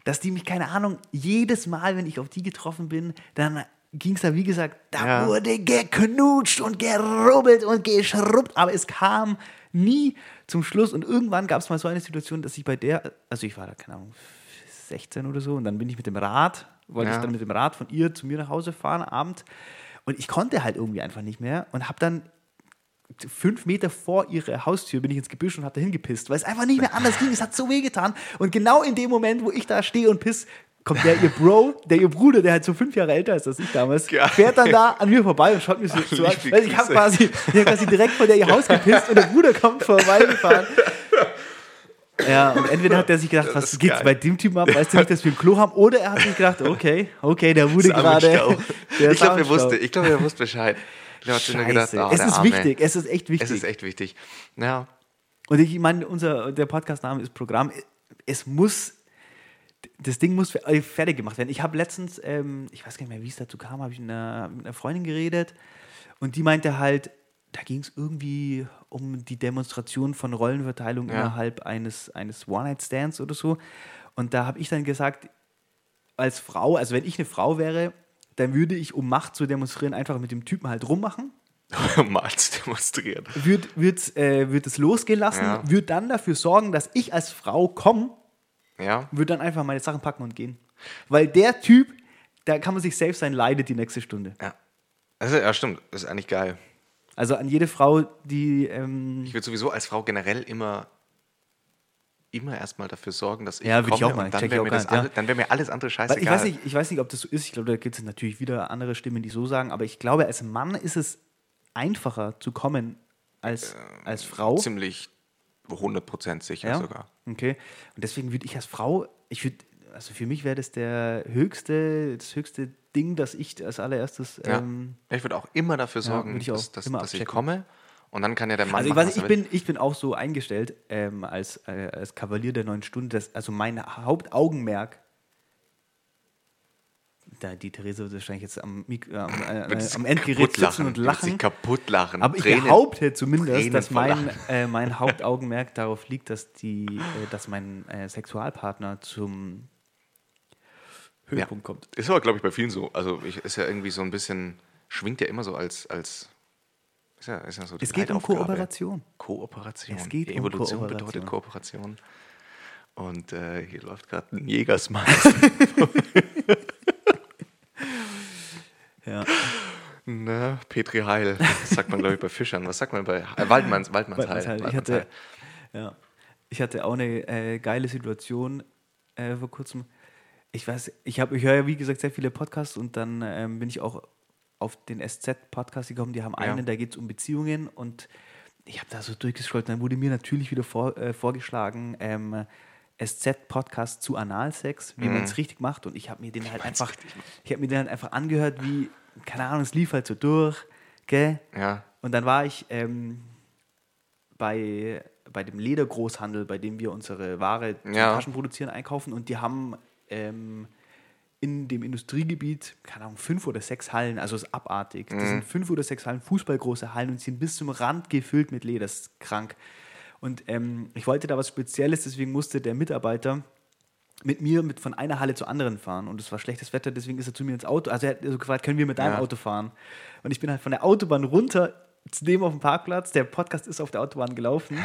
dass die mich, keine Ahnung, jedes Mal, wenn ich auf die getroffen bin, dann ging es da, wie gesagt, da Ja. wurde geknutscht und gerubbelt und geschrubbt, aber es kam nie zum Schluss. Und irgendwann gab es mal so eine Situation, dass ich bei der, also ich war da, keine Ahnung, 16 oder so, und dann bin ich mit dem Rad, wollte Ja. ich dann mit dem Rad von ihr zu mir nach Hause fahren, Abend. Und ich konnte halt irgendwie einfach nicht mehr und habe dann fünf Meter vor ihre Haustür bin ich ins Gebüsch und habe da hingepisst, weil es einfach nicht mehr anders ging. Es hat so weh getan. Und genau in dem Moment, wo ich da stehe und piss, kommt der ihr Bro, der ihr Bruder, der halt so fünf Jahre älter ist als ich damals, Geil. fährt dann da an mir vorbei und schaut mir so, so an. Liebe Weil ich habe quasi, ich hab quasi direkt vor der ihr Haus gepisst und der Bruder kommt vorbeigefahren. Ja, und entweder hat er sich gedacht, Das was geht's geil. bei dem Typen ab, weißt du nicht, dass wir ein Klo haben, oder er hat sich gedacht, okay, okay, der wurde gerade. Ich glaube, er wusste, ich glaube, er wusste Bescheid. Ich mir gedacht, oh, es ist Arme. wichtig, es ist echt wichtig. Es ist echt wichtig. Ja. Und ich meine, unser, der Podcast-Name ist Programm. Es muss, das Ding muss fe- fertig gemacht werden. Ich habe letztens, ähm, ich weiß gar nicht mehr, wie es dazu kam, habe ich mit einer, mit einer Freundin geredet und die meinte halt, da ging es irgendwie um die Demonstration von Rollenverteilung Ja. innerhalb eines, eines One-Night-Stands oder so. Und da habe ich dann gesagt, als Frau, also wenn ich eine Frau wäre, dann würde ich, um Macht zu demonstrieren, einfach mit dem Typen halt rummachen (laughs) Mal zu demonstrieren. wird, wird, äh, wird es losgehen lassen, Ja. wird dann dafür sorgen, dass ich als Frau komme, Ja. würde dann einfach meine Sachen packen und gehen. Weil der Typ, da kann man sich selbst sein, leidet die nächste Stunde. Ja. Also, ja, stimmt. Das ist eigentlich geil. Also an jede Frau, die. Ähm, Ich würde sowieso als Frau generell immer, immer erstmal dafür sorgen, dass ich Ja, würde ich komme auch mal. und dann wäre mir, ja. wär mir alles andere scheißegal. ich, weiß nicht, ich weiß nicht, ob das so ist. Ich glaube, da gibt es natürlich wieder andere Stimmen, die so sagen. Aber ich glaube, als Mann ist es einfacher zu kommen als, als Frau. Ziemlich 100% sicher Ja? sogar. Okay. Und deswegen würde ich als Frau, ich würde, also für mich wäre das der höchste, das höchste Ding, dass ich als allererstes. Ja. Ähm, ich würde auch immer dafür sorgen, würde ich dass, dass, dass ich komme und dann kann ja der Mann also ich, machen, was ich, bin, ich bin auch so eingestellt ähm, als, äh, als Kavalier der neuen Stunde, dass, also mein Hauptaugenmerk, da die Therese wird wahrscheinlich jetzt am, Mik äh, am, äh, äh, am Endgerät sitzen und lachen. sich kaputt lachen. Aber ich Tränen. behaupte zumindest, Tränen dass mein, äh, mein (laughs) Hauptaugenmerk darauf liegt, dass, die, äh, dass mein äh, Sexualpartner zum Höhepunkt kommt. Ist aber, glaube ich, bei vielen so. Also ich, ist ja irgendwie so ein bisschen, schwingt ja immer so als, als ist ja, ist ja so Es geht um. Kooperation. Kooperation. Es geht um Evolution Kooperation. bedeutet Kooperation. Und äh, hier läuft gerade ein Jägersmann. (laughs) (laughs) Ja. ne? Petri Heil. Das sagt man, glaube ich, bei Fischern. Was sagt man bei äh, Waldmanns, Waldmanns Heil? Waldmannsheil. Ich Waldmanns hatte, Heil. ja, ich hatte auch eine äh, geile Situation äh, vor kurzem. Ich weiß, ich habe, ich höre ja wie gesagt sehr viele Podcasts und dann ähm, bin ich auch auf den SZ-Podcast gekommen. Die haben Ja. einen, da geht es um Beziehungen und ich habe da so durchgescrollt. Dann wurde mir natürlich wieder vor, äh, vorgeschlagen, ähm, SZ-Podcast zu Analsex, wie man es richtig macht. Und ich habe mir den halt einfach, ich habe mir den halt einfach angehört, wie, keine Ahnung, es lief halt so durch, gell? Ja. Und dann war ich ähm, bei, bei dem Ledergroßhandel, bei dem wir unsere Ware zum Ja. Taschen produzieren, einkaufen und die haben ähm, in dem Industriegebiet, keine Ahnung, fünf oder sechs Hallen, also es ist abartig. Das sind fünf oder sechs Hallen, fußballgroße Hallen und sie sind bis zum Rand gefüllt mit Leder, das ist krank. Und ähm, ich wollte da was Spezielles, deswegen musste der Mitarbeiter mit mir mit von einer Halle zur anderen fahren und es war schlechtes Wetter, deswegen ist er zu mir ins Auto. Also er hat so gefragt, können wir mit deinem Ja. Auto fahren? Und ich bin halt von der Autobahn runter zu dem auf dem Parkplatz. Der Podcast ist auf der Autobahn gelaufen.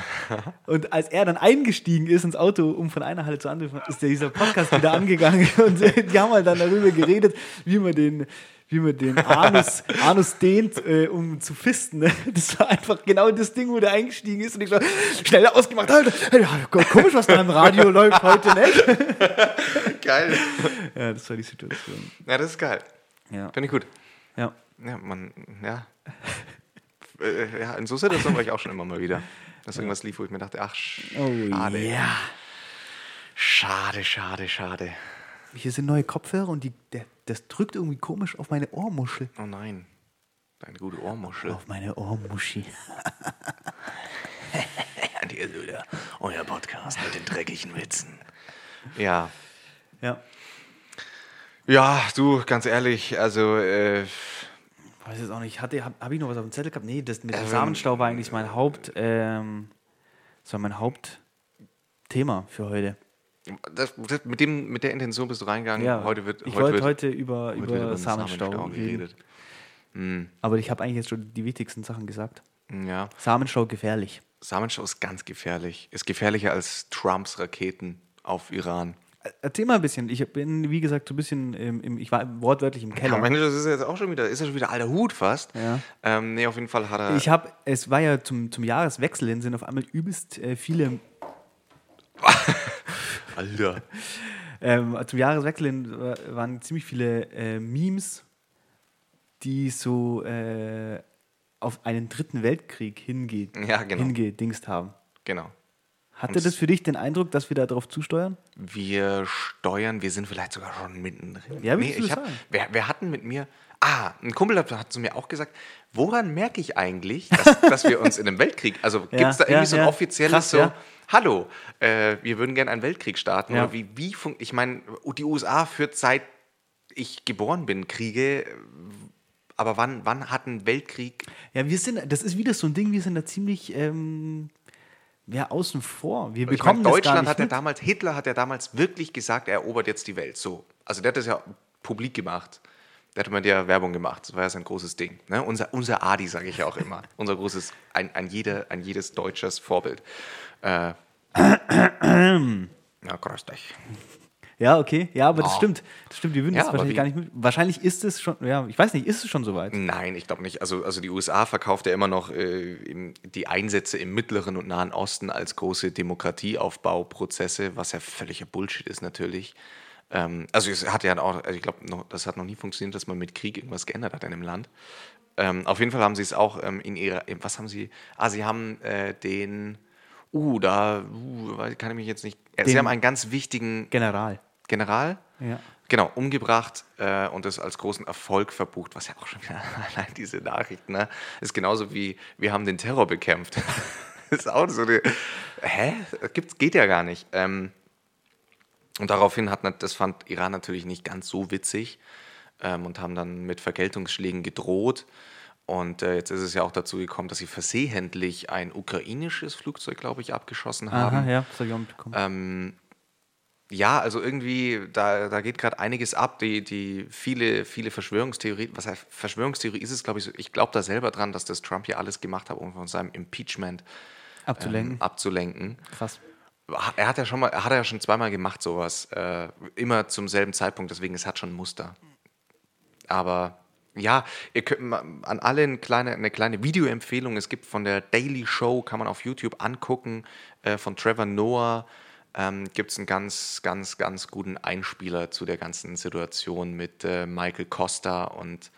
und als er dann eingestiegen ist ins Auto, um von einer Halle zur anderen ist dieser Podcast wieder angegangen (laughs) und die haben halt dann darüber geredet, wie man den wie man den Anus, Anus dehnt, äh, um zu fisten. Ne? Das war einfach genau das Ding, wo der eingestiegen ist und ich so schnell ausgemacht. Alter, ja, komisch, was da im Radio läuft heute, ne? Geil. Ja, das war die Situation. Ja, das ist geil. Ja. Finde ich gut. Ja. Ja, man, ja. Äh, ja, in so Situationen war ich auch schon immer mal wieder. (laughs) Dass irgendwas lief, wo ich mir dachte, ach, Oh, schade. ja. Schade, schade, schade. Hier sind neue Kopfhörer und die, der, das drückt irgendwie komisch auf meine Ohrmuschel. Oh nein. Deine gute Ohrmuschel. Auf meine Ohrmuschi. (laughs) Und hier ist wieder euer Podcast mit den dreckigen Witzen. Ja. Ja. Ja, du, ganz ehrlich, also, äh, Weiß jetzt auch nicht. Hatte, habe hab ich noch was auf dem Zettel gehabt? Nee, das mit dem Ähm, Samenstau war eigentlich mein Haupt, ähm, das war mein Hauptthema für heute. das, das, mit, dem, mit der Intention bist du reingegangen. Ja, heute wird, ich heute wollte wird, heute über, heute wird über den Samenstau reden. Hm, Aber ich habe eigentlich jetzt schon die wichtigsten Sachen gesagt. Ja, Samenstau gefährlich. Samenstau ist ganz gefährlich. Ist gefährlicher als Trumps Raketen auf Iran. Erzähl mal ein bisschen. Ich bin, wie gesagt, so ein bisschen, im, ich war wortwörtlich im Keller. Ja, Mensch, das ist jetzt auch schon wieder, ist ja schon wieder alter Hut fast. Ja. Ähm, nee, auf jeden Fall hat er. Ich habe, es war ja zum, zum Jahreswechsel hin, sind auf einmal übelst äh, viele, (laughs) Alter. ähm, zum Jahreswechsel hin waren ziemlich viele äh, Memes, die so äh, auf einen dritten Weltkrieg hinge Ja, genau. hingedingst haben. Genau. Hatte das für dich den Eindruck, dass wir da drauf zusteuern? Wir steuern, wir sind vielleicht sogar schon mittendrin. Ja, du ich hab, wer, wer hatten mit mir. Ah, ein Kumpel hat, hat zu mir auch gesagt, woran merke ich eigentlich, dass, (laughs) dass wir uns in einem Weltkrieg, also gibt es da Ja, irgendwie ja, so ein ja. offizielles Krass, so, ja. hallo, äh, wir würden gerne einen Weltkrieg starten. Ja. Oder wie, wie ich meine, die USA führt seit ich geboren bin Kriege, aber wann, wann hat ein Weltkrieg Ja, wir sind, das ist wieder so ein Ding, wir sind da ziemlich ähm, ja, außen vor. Wir Ich bekommen meine, das gar Deutschland hat ja damals, Hitler hat ja damals wirklich gesagt, er erobert jetzt die Welt. So. Also der hat das ja publik gemacht. Der hat immer der Werbung gemacht. Das war ja sein großes Ding. Ne? Unser, unser Adi, sage ich ja auch immer. (laughs) unser großes, ein, ein, jeder, ein jedes deutsches Vorbild. Äh, (clears throat) ja, grüß dich. Ja, okay. Ja, aber das Oh. stimmt. Das stimmt, wir würden Ja, das wahrscheinlich gar nicht mit. Wahrscheinlich ist es schon, ja, ich weiß nicht, ist es schon soweit? Nein, ich glaube nicht. Also, also die USA verkauft ja immer noch äh, die Einsätze im Mittleren und Nahen Osten als große Demokratieaufbauprozesse, was ja völliger Bullshit ist natürlich. Ähm, also es hat ja auch, also ich glaube, das hat noch nie funktioniert, dass man mit Krieg irgendwas geändert hat in einem Land. Ähm, auf jeden Fall haben sie es auch ähm, in ihrer, in- was haben sie? Ah, sie haben äh, den, uh, da, uh, kann ich mich jetzt nicht, äh, sie haben einen ganz wichtigen General. General, Ja. Genau, umgebracht äh, und das als großen Erfolg verbucht, was ja auch schon wieder (laughs) allein diese Nachricht, ne? Ist genauso wie wir haben den Terror bekämpft. (laughs) ist auch so eine. Hä? Gibt's, geht ja gar nicht. Ähm, und daraufhin hat das fand Iran natürlich nicht ganz so witzig ähm, und haben dann mit Vergeltungsschlägen gedroht. Und äh, jetzt ist es ja auch dazu gekommen, dass sie versehentlich ein ukrainisches Flugzeug, glaube ich, abgeschossen haben. Aha, ja, das habe ich auch mitbekommen. Ähm, ja, also irgendwie, da, da geht gerade einiges ab. Die, die viele, viele Verschwörungstheorien, was heißt Verschwörungstheorie ist es, glaube ich, so, ich glaube da selber dran, dass das Trump hier alles gemacht hat, um von seinem Impeachment Abzulenken. ähm, abzulenken. Krass. Er hat ja schon mal, er hat ja schon zweimal gemacht, sowas. Äh, immer zum selben Zeitpunkt, deswegen es hat schon ein Muster. Aber ja, ihr könnt an alle eine kleine, eine kleine Videoempfehlung. Es gibt von der Daily Show, kann man auf YouTube angucken, äh, von Trevor Noah. Ähm, gibt es einen ganz, ganz, ganz guten Einspieler zu der ganzen Situation mit äh, Michael Costa und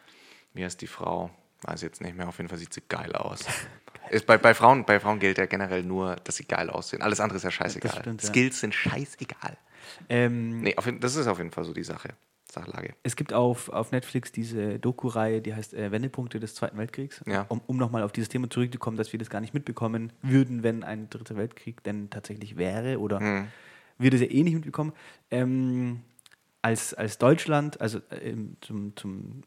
wie heißt die Frau? Weiß jetzt nicht mehr, auf jeden Fall sieht sie geil aus. (laughs) Ist bei, bei, Frauen, bei Frauen gilt ja generell nur, dass sie geil aussehen. Alles andere ist ja scheißegal. stimmt, ja. Skills sind scheißegal. Ähm, Nee, auf, jeden- das ist auf jeden Fall so die Sache. Sachlage. Es gibt auf, auf Netflix diese Doku-Reihe, die heißt äh, Wendepunkte des Zweiten Weltkriegs. Ja. Um, um nochmal auf dieses Thema zurückzukommen, dass wir das gar nicht mitbekommen würden, wenn ein dritter Weltkrieg denn tatsächlich wäre oder Hm. wir das ja eh nicht mitbekommen. Ähm, als, als Deutschland, also äh, im, zum, zum,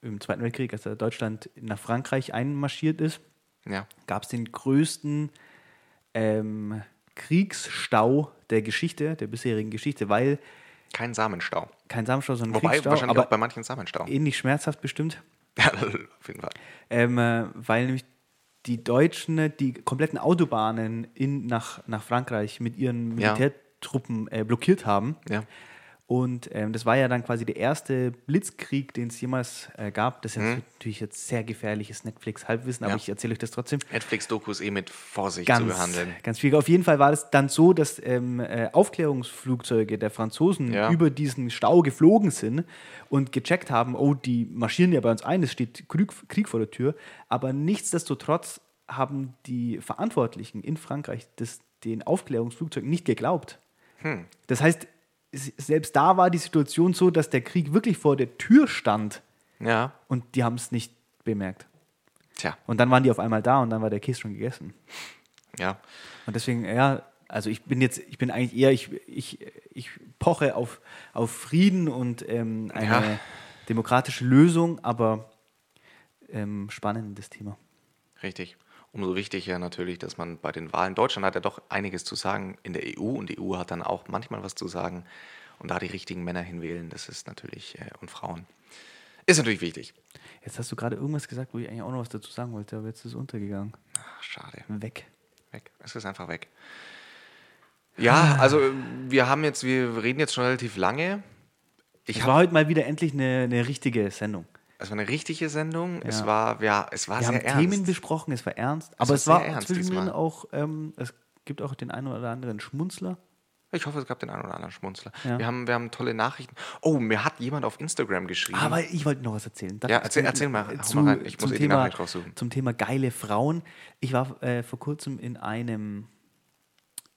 im Zweiten Weltkrieg, als Deutschland nach Frankreich einmarschiert ist, Ja. gab es den größten ähm, Kriegsstau der Geschichte, der bisherigen Geschichte, weil Kein Samenstau. kein Samenstau, sondern Wobei Kriegsstau, wahrscheinlich aber auch bei manchen Samenstau. ähnlich schmerzhaft bestimmt, (laughs) Ja, auf jeden Fall. ähm, äh, weil nämlich die Deutschen die kompletten Autobahnen in, nach, nach Frankreich mit ihren. Militärtruppen äh, blockiert haben. Ja. Und ähm, das war ja dann quasi der erste Blitzkrieg, den es jemals äh, gab. Das ist jetzt natürlich jetzt sehr gefährliches Netflix-Halbwissen, aber Mhm. Ja. ich erzähle euch das trotzdem. Netflix-Dokus eh mit Vorsicht Ganz, zu behandeln. ganz schwierig. Auf jeden Fall war es dann so, dass ähm, äh, Aufklärungsflugzeuge der Franzosen Ja. über diesen Stau geflogen sind und gecheckt haben, oh, die marschieren ja bei uns ein, es steht Krieg, Krieg vor der Tür. Aber nichtsdestotrotz haben die Verantwortlichen in Frankreich das, den Aufklärungsflugzeugen nicht geglaubt. Hm. Das heißt, selbst da war die Situation so, dass der Krieg wirklich vor der Tür stand Ja. und die haben es nicht bemerkt. Tja. Und dann waren die auf einmal da und dann war der Käse schon gegessen. Ja. Und deswegen, ja, also ich bin jetzt, ich bin eigentlich eher, ich, ich, ich poche auf, auf Frieden und ähm, eine Ja. demokratische Lösung, aber ähm, spannendes Thema. Richtig. Umso wichtiger natürlich, dass man bei den Wahlen, Deutschland hat ja doch einiges zu sagen in der EU und die EU hat dann auch manchmal was zu sagen und da die richtigen Männer hinwählen, das ist natürlich, äh, und Frauen, ist natürlich wichtig. Jetzt hast du gerade irgendwas gesagt, wo ich eigentlich auch noch was dazu sagen wollte, aber jetzt ist es untergegangen. Ach, schade. Weg. Weg. Es ist einfach weg. Ja, also wir haben jetzt, wir reden jetzt schon relativ lange. Ich Es habe war heute mal wieder endlich eine, eine richtige Sendung. Es war eine richtige Sendung. Es Ja. war, ja, es war Wir sehr haben ernst. Themen besprochen, es war ernst, aber war es war ernst zwischendrin auch, ähm, es gibt auch den einen oder anderen Schmunzler. Ich hoffe, es gab den einen oder anderen Schmunzler. Ja. Wir, haben, wir haben tolle Nachrichten. Oh, mir hat jemand auf Instagram geschrieben. Aber ich wollte noch was erzählen. Darf Ja, erzähl- erzähl mal. Zu, mal rein. Ich muss eh die Thema, Nachricht raussuchen. zum Thema geile Frauen. Ich war äh, vor kurzem in einem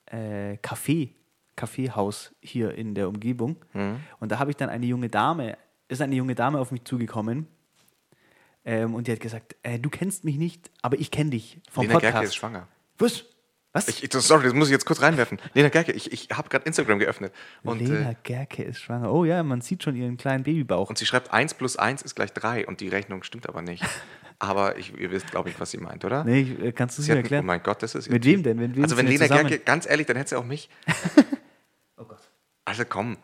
äh, Café, Kaffeehaus hier in der Umgebung. Mhm. Und da habe ich dann eine junge Dame, ist eine junge Dame auf mich zugekommen. Ähm, und die hat gesagt, äh, du kennst mich nicht, aber ich kenne dich vom Lena Podcast. Gerke ist schwanger. Was? Was? Ich, sorry, das muss ich jetzt kurz reinwerfen. Lena Gerke, ich, ich habe gerade Instagram geöffnet. Und, Lena äh, Gerke ist schwanger. Oh ja, man sieht schon ihren kleinen Babybauch. und sie schreibt 1 plus 1 ist gleich 3 und die Rechnung stimmt aber nicht. (laughs) aber ich, ihr wisst, glaube ich, was sie meint, oder? nee, ich- äh, kannst du es Sie mir hat, oh erklären? mein Gott, das ist Mit wem denn? Mit wem also wenn Lena zusammen? Gerke, ganz ehrlich, dann hätte sie auch mich. (laughs) Oh Gott. Also komm,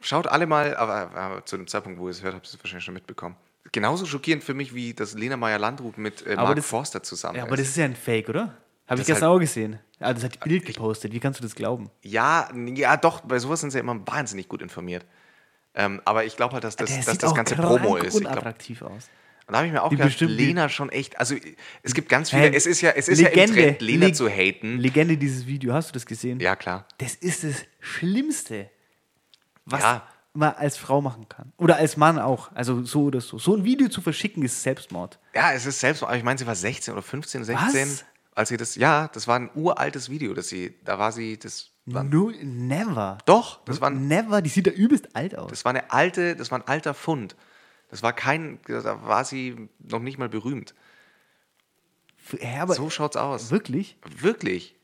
schaut alle mal, aber, aber zu dem Zeitpunkt, wo ihr es hört, habt ihr es wahrscheinlich schon mitbekommen. Genauso schockierend für mich, wie dass Lena Meyer-Landrut mit äh, Mark das- Forster zusammen Ja, aber ist. das ist ja ein Fake, oder? Habe ich Das gestern halt- auch gesehen. Ah, das hat die Bild gepostet. Wie kannst du das glauben? Ja, ja, doch, bei sowas sind sie ja immer wahnsinnig gut informiert. Ähm, aber ich glaube halt, dass das, Der dass sieht das ganze Promo ist. Ich glaub, unattraktiv aus. und da habe ich mir auch Die gedacht, Lena schon echt, also es gibt ganz viele, Hey, es ist ja, es ist ja im Trend, Lena Leg- zu haten. Legende dieses Video, hast du das gesehen? Ja, klar. Das ist das Schlimmste, was Ja. Man als Frau machen kann. Oder als Mann auch. Also so oder so. So ein Video zu verschicken ist Selbstmord. Ja, es ist selbst, aber ich meine, sie war 16 oder 15, 16, Was? als sie das, ja, das war ein uraltes Video, das sie, da war sie, das war, No, never. doch, das war, ein- Never. Die sieht da übelst alt aus. das war eine alte, das war ein alter Fund. Das war kein, da war sie noch nicht mal berühmt. Ja, aber So schaut's aus. wirklich? Wirklich.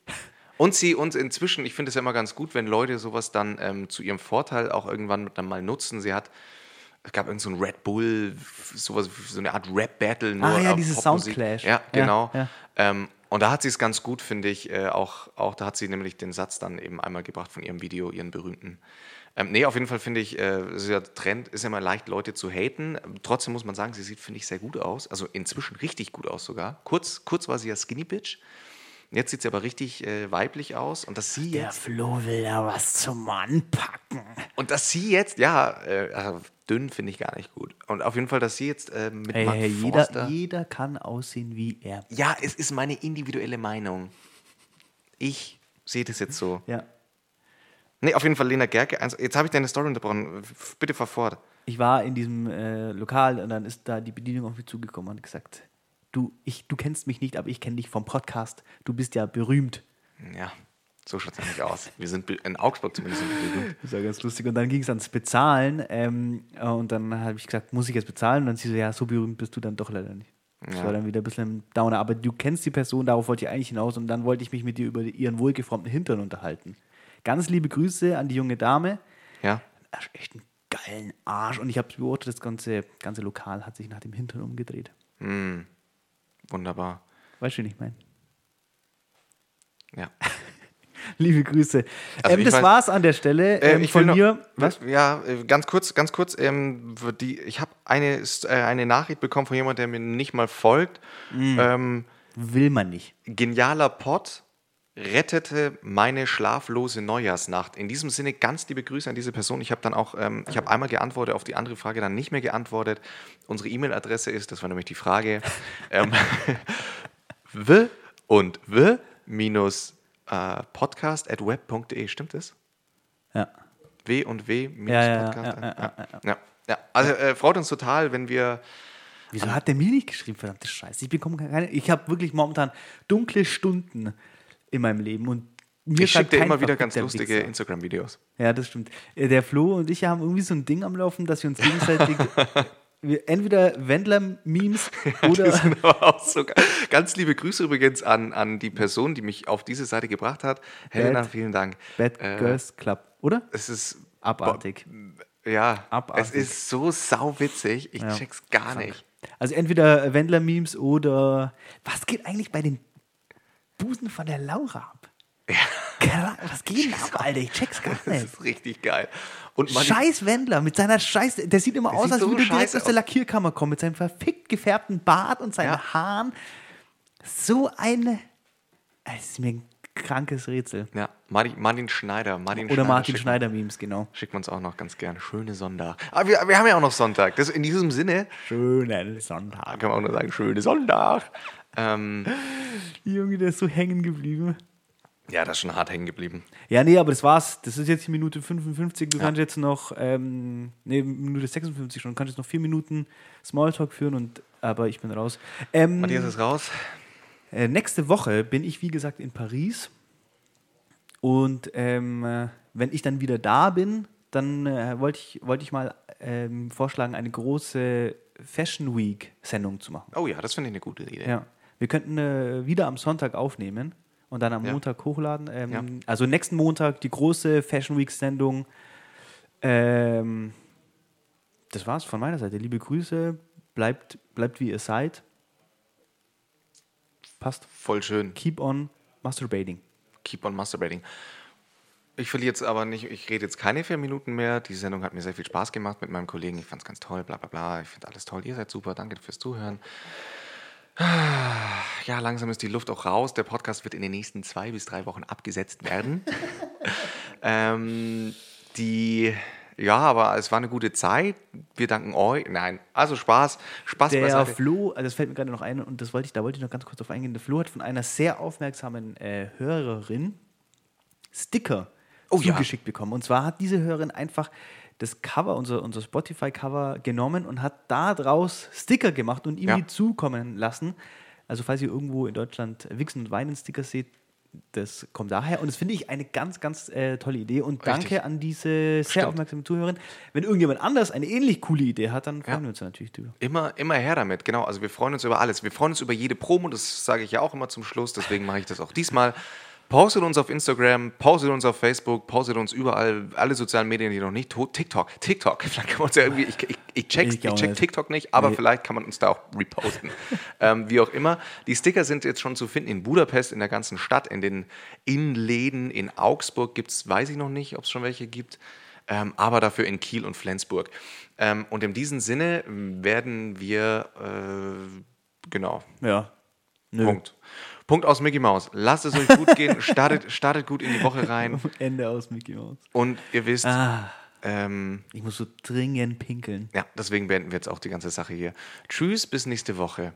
Und sie, und inzwischen, ich finde es ja immer ganz gut, wenn Leute sowas dann ähm, zu ihrem Vorteil auch irgendwann dann mal nutzen. Sie hat, es gab irgend so ein Red Bull, sowas, so eine Art Rap-Battle. Ah ja, dieses. Soundclash. Ja, Ja, genau. ja. Ähm, und da hat sie es ganz gut, finde ich, äh, auch, auch da hat sie nämlich den Satz dann eben einmal gebracht von ihrem Video, ihren berühmten. Ähm, nee, auf jeden Fall finde ich, äh, ist ja Trend ist ja immer leicht, Leute zu haten. Trotzdem muss man sagen, sie sieht, finde ich, sehr gut aus. Also inzwischen richtig gut aus sogar. Kurz, kurz war sie ja Skinny Bitch. Jetzt sieht sie aber richtig äh, weiblich aus. Und dass sie Der jetzt, Flo will da was zum Anpacken. und dass sie jetzt, ja, äh, also dünn finde ich gar nicht gut. Und auf jeden Fall, dass sie jetzt äh, mit Hey, Mark hey, Forster, jeder, jeder kann aussehen wie er. Ja, es ist meine individuelle Meinung. Ich sehe das jetzt so. Ja. Nee, auf jeden Fall Lena Gerke. Also, jetzt habe ich deine Story unterbrochen. Bitte fahr fort. Ich war in diesem äh, Lokal und dann ist da die Bedienung auf mich zugekommen und hat gesagt, du, ich, du kennst mich nicht, aber ich kenne dich vom Podcast. Du bist ja berühmt. Ja, so schaut es nämlich aus. Wir sind in Augsburg zumindest. berühmt. Das war ganz lustig. Und dann ging es ans Bezahlen ähm, äh, und dann habe ich gesagt, muss ich jetzt bezahlen? Und dann sie so, ja, so berühmt bist du dann doch leider nicht. Das Ja. war dann wieder ein bisschen ein Downer. Aber du kennst die Person, darauf wollte ich eigentlich hinaus. Und dann wollte ich mich mit dir über ihren wohlgeformten Hintern unterhalten. Ganz liebe Grüße an die junge Dame. Ja, hat echt einen geilen Arsch. Und ich habe beobachtet, das ganze, ganze Lokal hat sich nach dem Hintern umgedreht. Wunderbar. Weißt du, was ich meine? Ja. (laughs) Liebe Grüße. Also ähm, das weiß- war's an der Stelle. Äh, Ähm, ich von noch- mir. Was? Ja, äh, ganz kurz, ganz kurz. Ähm, die, ich habe eine, äh, eine Nachricht bekommen von jemandem, der mir nicht mal folgt. Ähm, Will man nicht. genialer Pod rettete meine schlaflose Neujahrsnacht. In diesem Sinne ganz liebe Grüße an diese Person. Ich habe dann auch, ähm, ich habe einmal geantwortet, auf die andere Frage dann nicht mehr geantwortet. Unsere E-Mail-Adresse ist, das war nämlich die Frage, (laughs) ähm, w und w minus äh, podcast at web.de. Stimmt das? Ja. W und W minus Ja, Podcast. ja, ja, ja, ja. ja. ja. Also äh, freut uns total, wenn wir Wieso hat der mir nicht geschrieben, verdammte Scheiße? Ich bekomme keine. Ich habe wirklich momentan dunkle Stunden in meinem Leben und mir ich schicke dir immer wieder ganz lustige. Instagram-Videos. Ja, das stimmt. Äh, Der Flo und ich haben irgendwie so ein Ding am Laufen, dass wir uns gegenseitig (laughs) entweder Wendler-Memes (laughs) Die oder sind aber auch so ganz liebe Grüße übrigens an, an die Person, die mich auf diese Seite gebracht hat. Helena, vielen Dank. Bad Äh, Girls Club, oder? Es ist Abartig. ja, Abartig. es ist so sauwitzig. Ich Ja. check's gar nicht. Also entweder Wendler-Memes oder was geht eigentlich bei den Busen von der Laura ab? Keine Ahnung, was geht denn (laughs) ab, Alter? Ich check's gar Das nicht. ist richtig geil. Und man, Scheiß Wendler mit seiner Scheiß. Der sieht immer Der aus, sieht als so würde er direkt scheiße aus der aus. Lackierkammer kommen, mit seinem verfickt gefärbten Bart und seinen Ja. Haaren. So eine. Es ist mir ein krankes Rätsel. ja, Martin, Martin Schneider. Martin Oder Martin schickt- Schneider-Memes, genau. Schickt man uns auch noch ganz gern. Schöne Sonntag. Aber wir, wir haben ja auch noch Sonntag. Das, in diesem Sinne Schönen Sonntag. kann man auch nur sagen, schöne Sonntag. Ähm, Junge, der ist so hängen geblieben. ja, das ist schon hart hängen geblieben. Ja, nee, aber das war's. Das ist jetzt die Minute 55. Du kannst jetzt noch, ähm, nee, Minute 56 schon. Du kannst jetzt noch vier Minuten Smalltalk führen und, aber ich bin raus. Ähm, Matthias ist raus. Äh, nächste Woche bin ich, wie gesagt, in Paris. Und ähm, äh, wenn ich dann wieder da bin, dann äh, wollte ich, wollte ich mal ähm, vorschlagen, eine große Fashion Week-Sendung zu machen. Oh ja, das finde ich eine gute Idee. Ja. Wir könnten äh, wieder am Sonntag aufnehmen und dann am Ja. Montag hochladen. Ähm, Ja. Also nächsten Montag die große Fashion Week-Sendung. Ähm, das war's von meiner Seite. Liebe Grüße. Bleibt, bleibt wie ihr seid. Passt. Voll schön. Keep on masturbating. Keep on masturbating. Ich verliere jetzt aber nicht, ich rede jetzt keine vier Minuten mehr. Die Sendung hat mir sehr viel Spaß gemacht mit meinem Kollegen. Ich fand es ganz toll, bla bla bla. Ich finde alles toll. Ihr seid super. Danke fürs Zuhören. Ja, langsam ist die Luft auch raus. Der Podcast wird in den nächsten zwei bis drei Wochen abgesetzt werden. (laughs) ähm, die, ja, aber es war eine gute Zeit. Wir danken euch. Nein, also Spaß. Spaß Der beiseite. Flo, also das fällt mir gerade noch ein und das wollte ich, da wollte ich noch ganz kurz drauf eingehen. Der Flo hat von einer sehr aufmerksamen äh, Hörerin Sticker Oh ja. zugeschickt bekommen. Und zwar hat diese Hörerin einfach das Cover, unser, unser Spotify-Cover genommen und hat da draus Sticker gemacht und ihm Ja. die zukommen lassen. Also falls ihr irgendwo in Deutschland Wichsen und Weinen Sticker seht, das kommt daher. Und das finde ich eine ganz, ganz äh, tolle Idee. Und danke Richtig. an diese sehr Stimmt. aufmerksame Zuhörerin. Wenn irgendjemand anders eine ähnlich coole Idee hat, dann freuen Ja. wir uns natürlich drüber. Immer, immer her damit, genau. Also wir freuen uns über alles. Wir freuen uns über jede Promo, das sage ich ja auch immer zum Schluss, deswegen mache ich das auch diesmal. Postet uns auf Instagram, postet uns auf Facebook, postet uns überall, alle sozialen Medien, die noch nicht. TikTok, TikTok. (laughs) Vielleicht kann man uns ja irgendwie, ich, ich, ich, check's, Ich ich check. TikTok nicht, aber Nee. vielleicht kann man uns da auch reposten. (laughs) ähm, wie auch immer. Die Sticker sind jetzt schon zu finden in Budapest, in der ganzen Stadt, in den Innenläden. In Augsburg gibt es, weiß ich noch nicht, ob es schon welche gibt, ähm, aber dafür in Kiel und Flensburg. Ähm, und in diesem Sinne werden wir, äh, genau, Ja. Nö. Punkt. Punkt aus Mickey Mouse. Lasst es euch gut (laughs) gehen, startet, startet gut in die Woche rein Ende aus Mickey Mouse. und ihr wisst, Ah, ähm, ich muss so dringend pinkeln. ja, deswegen beenden wir jetzt auch die ganze Sache hier. Tschüss, bis nächste Woche.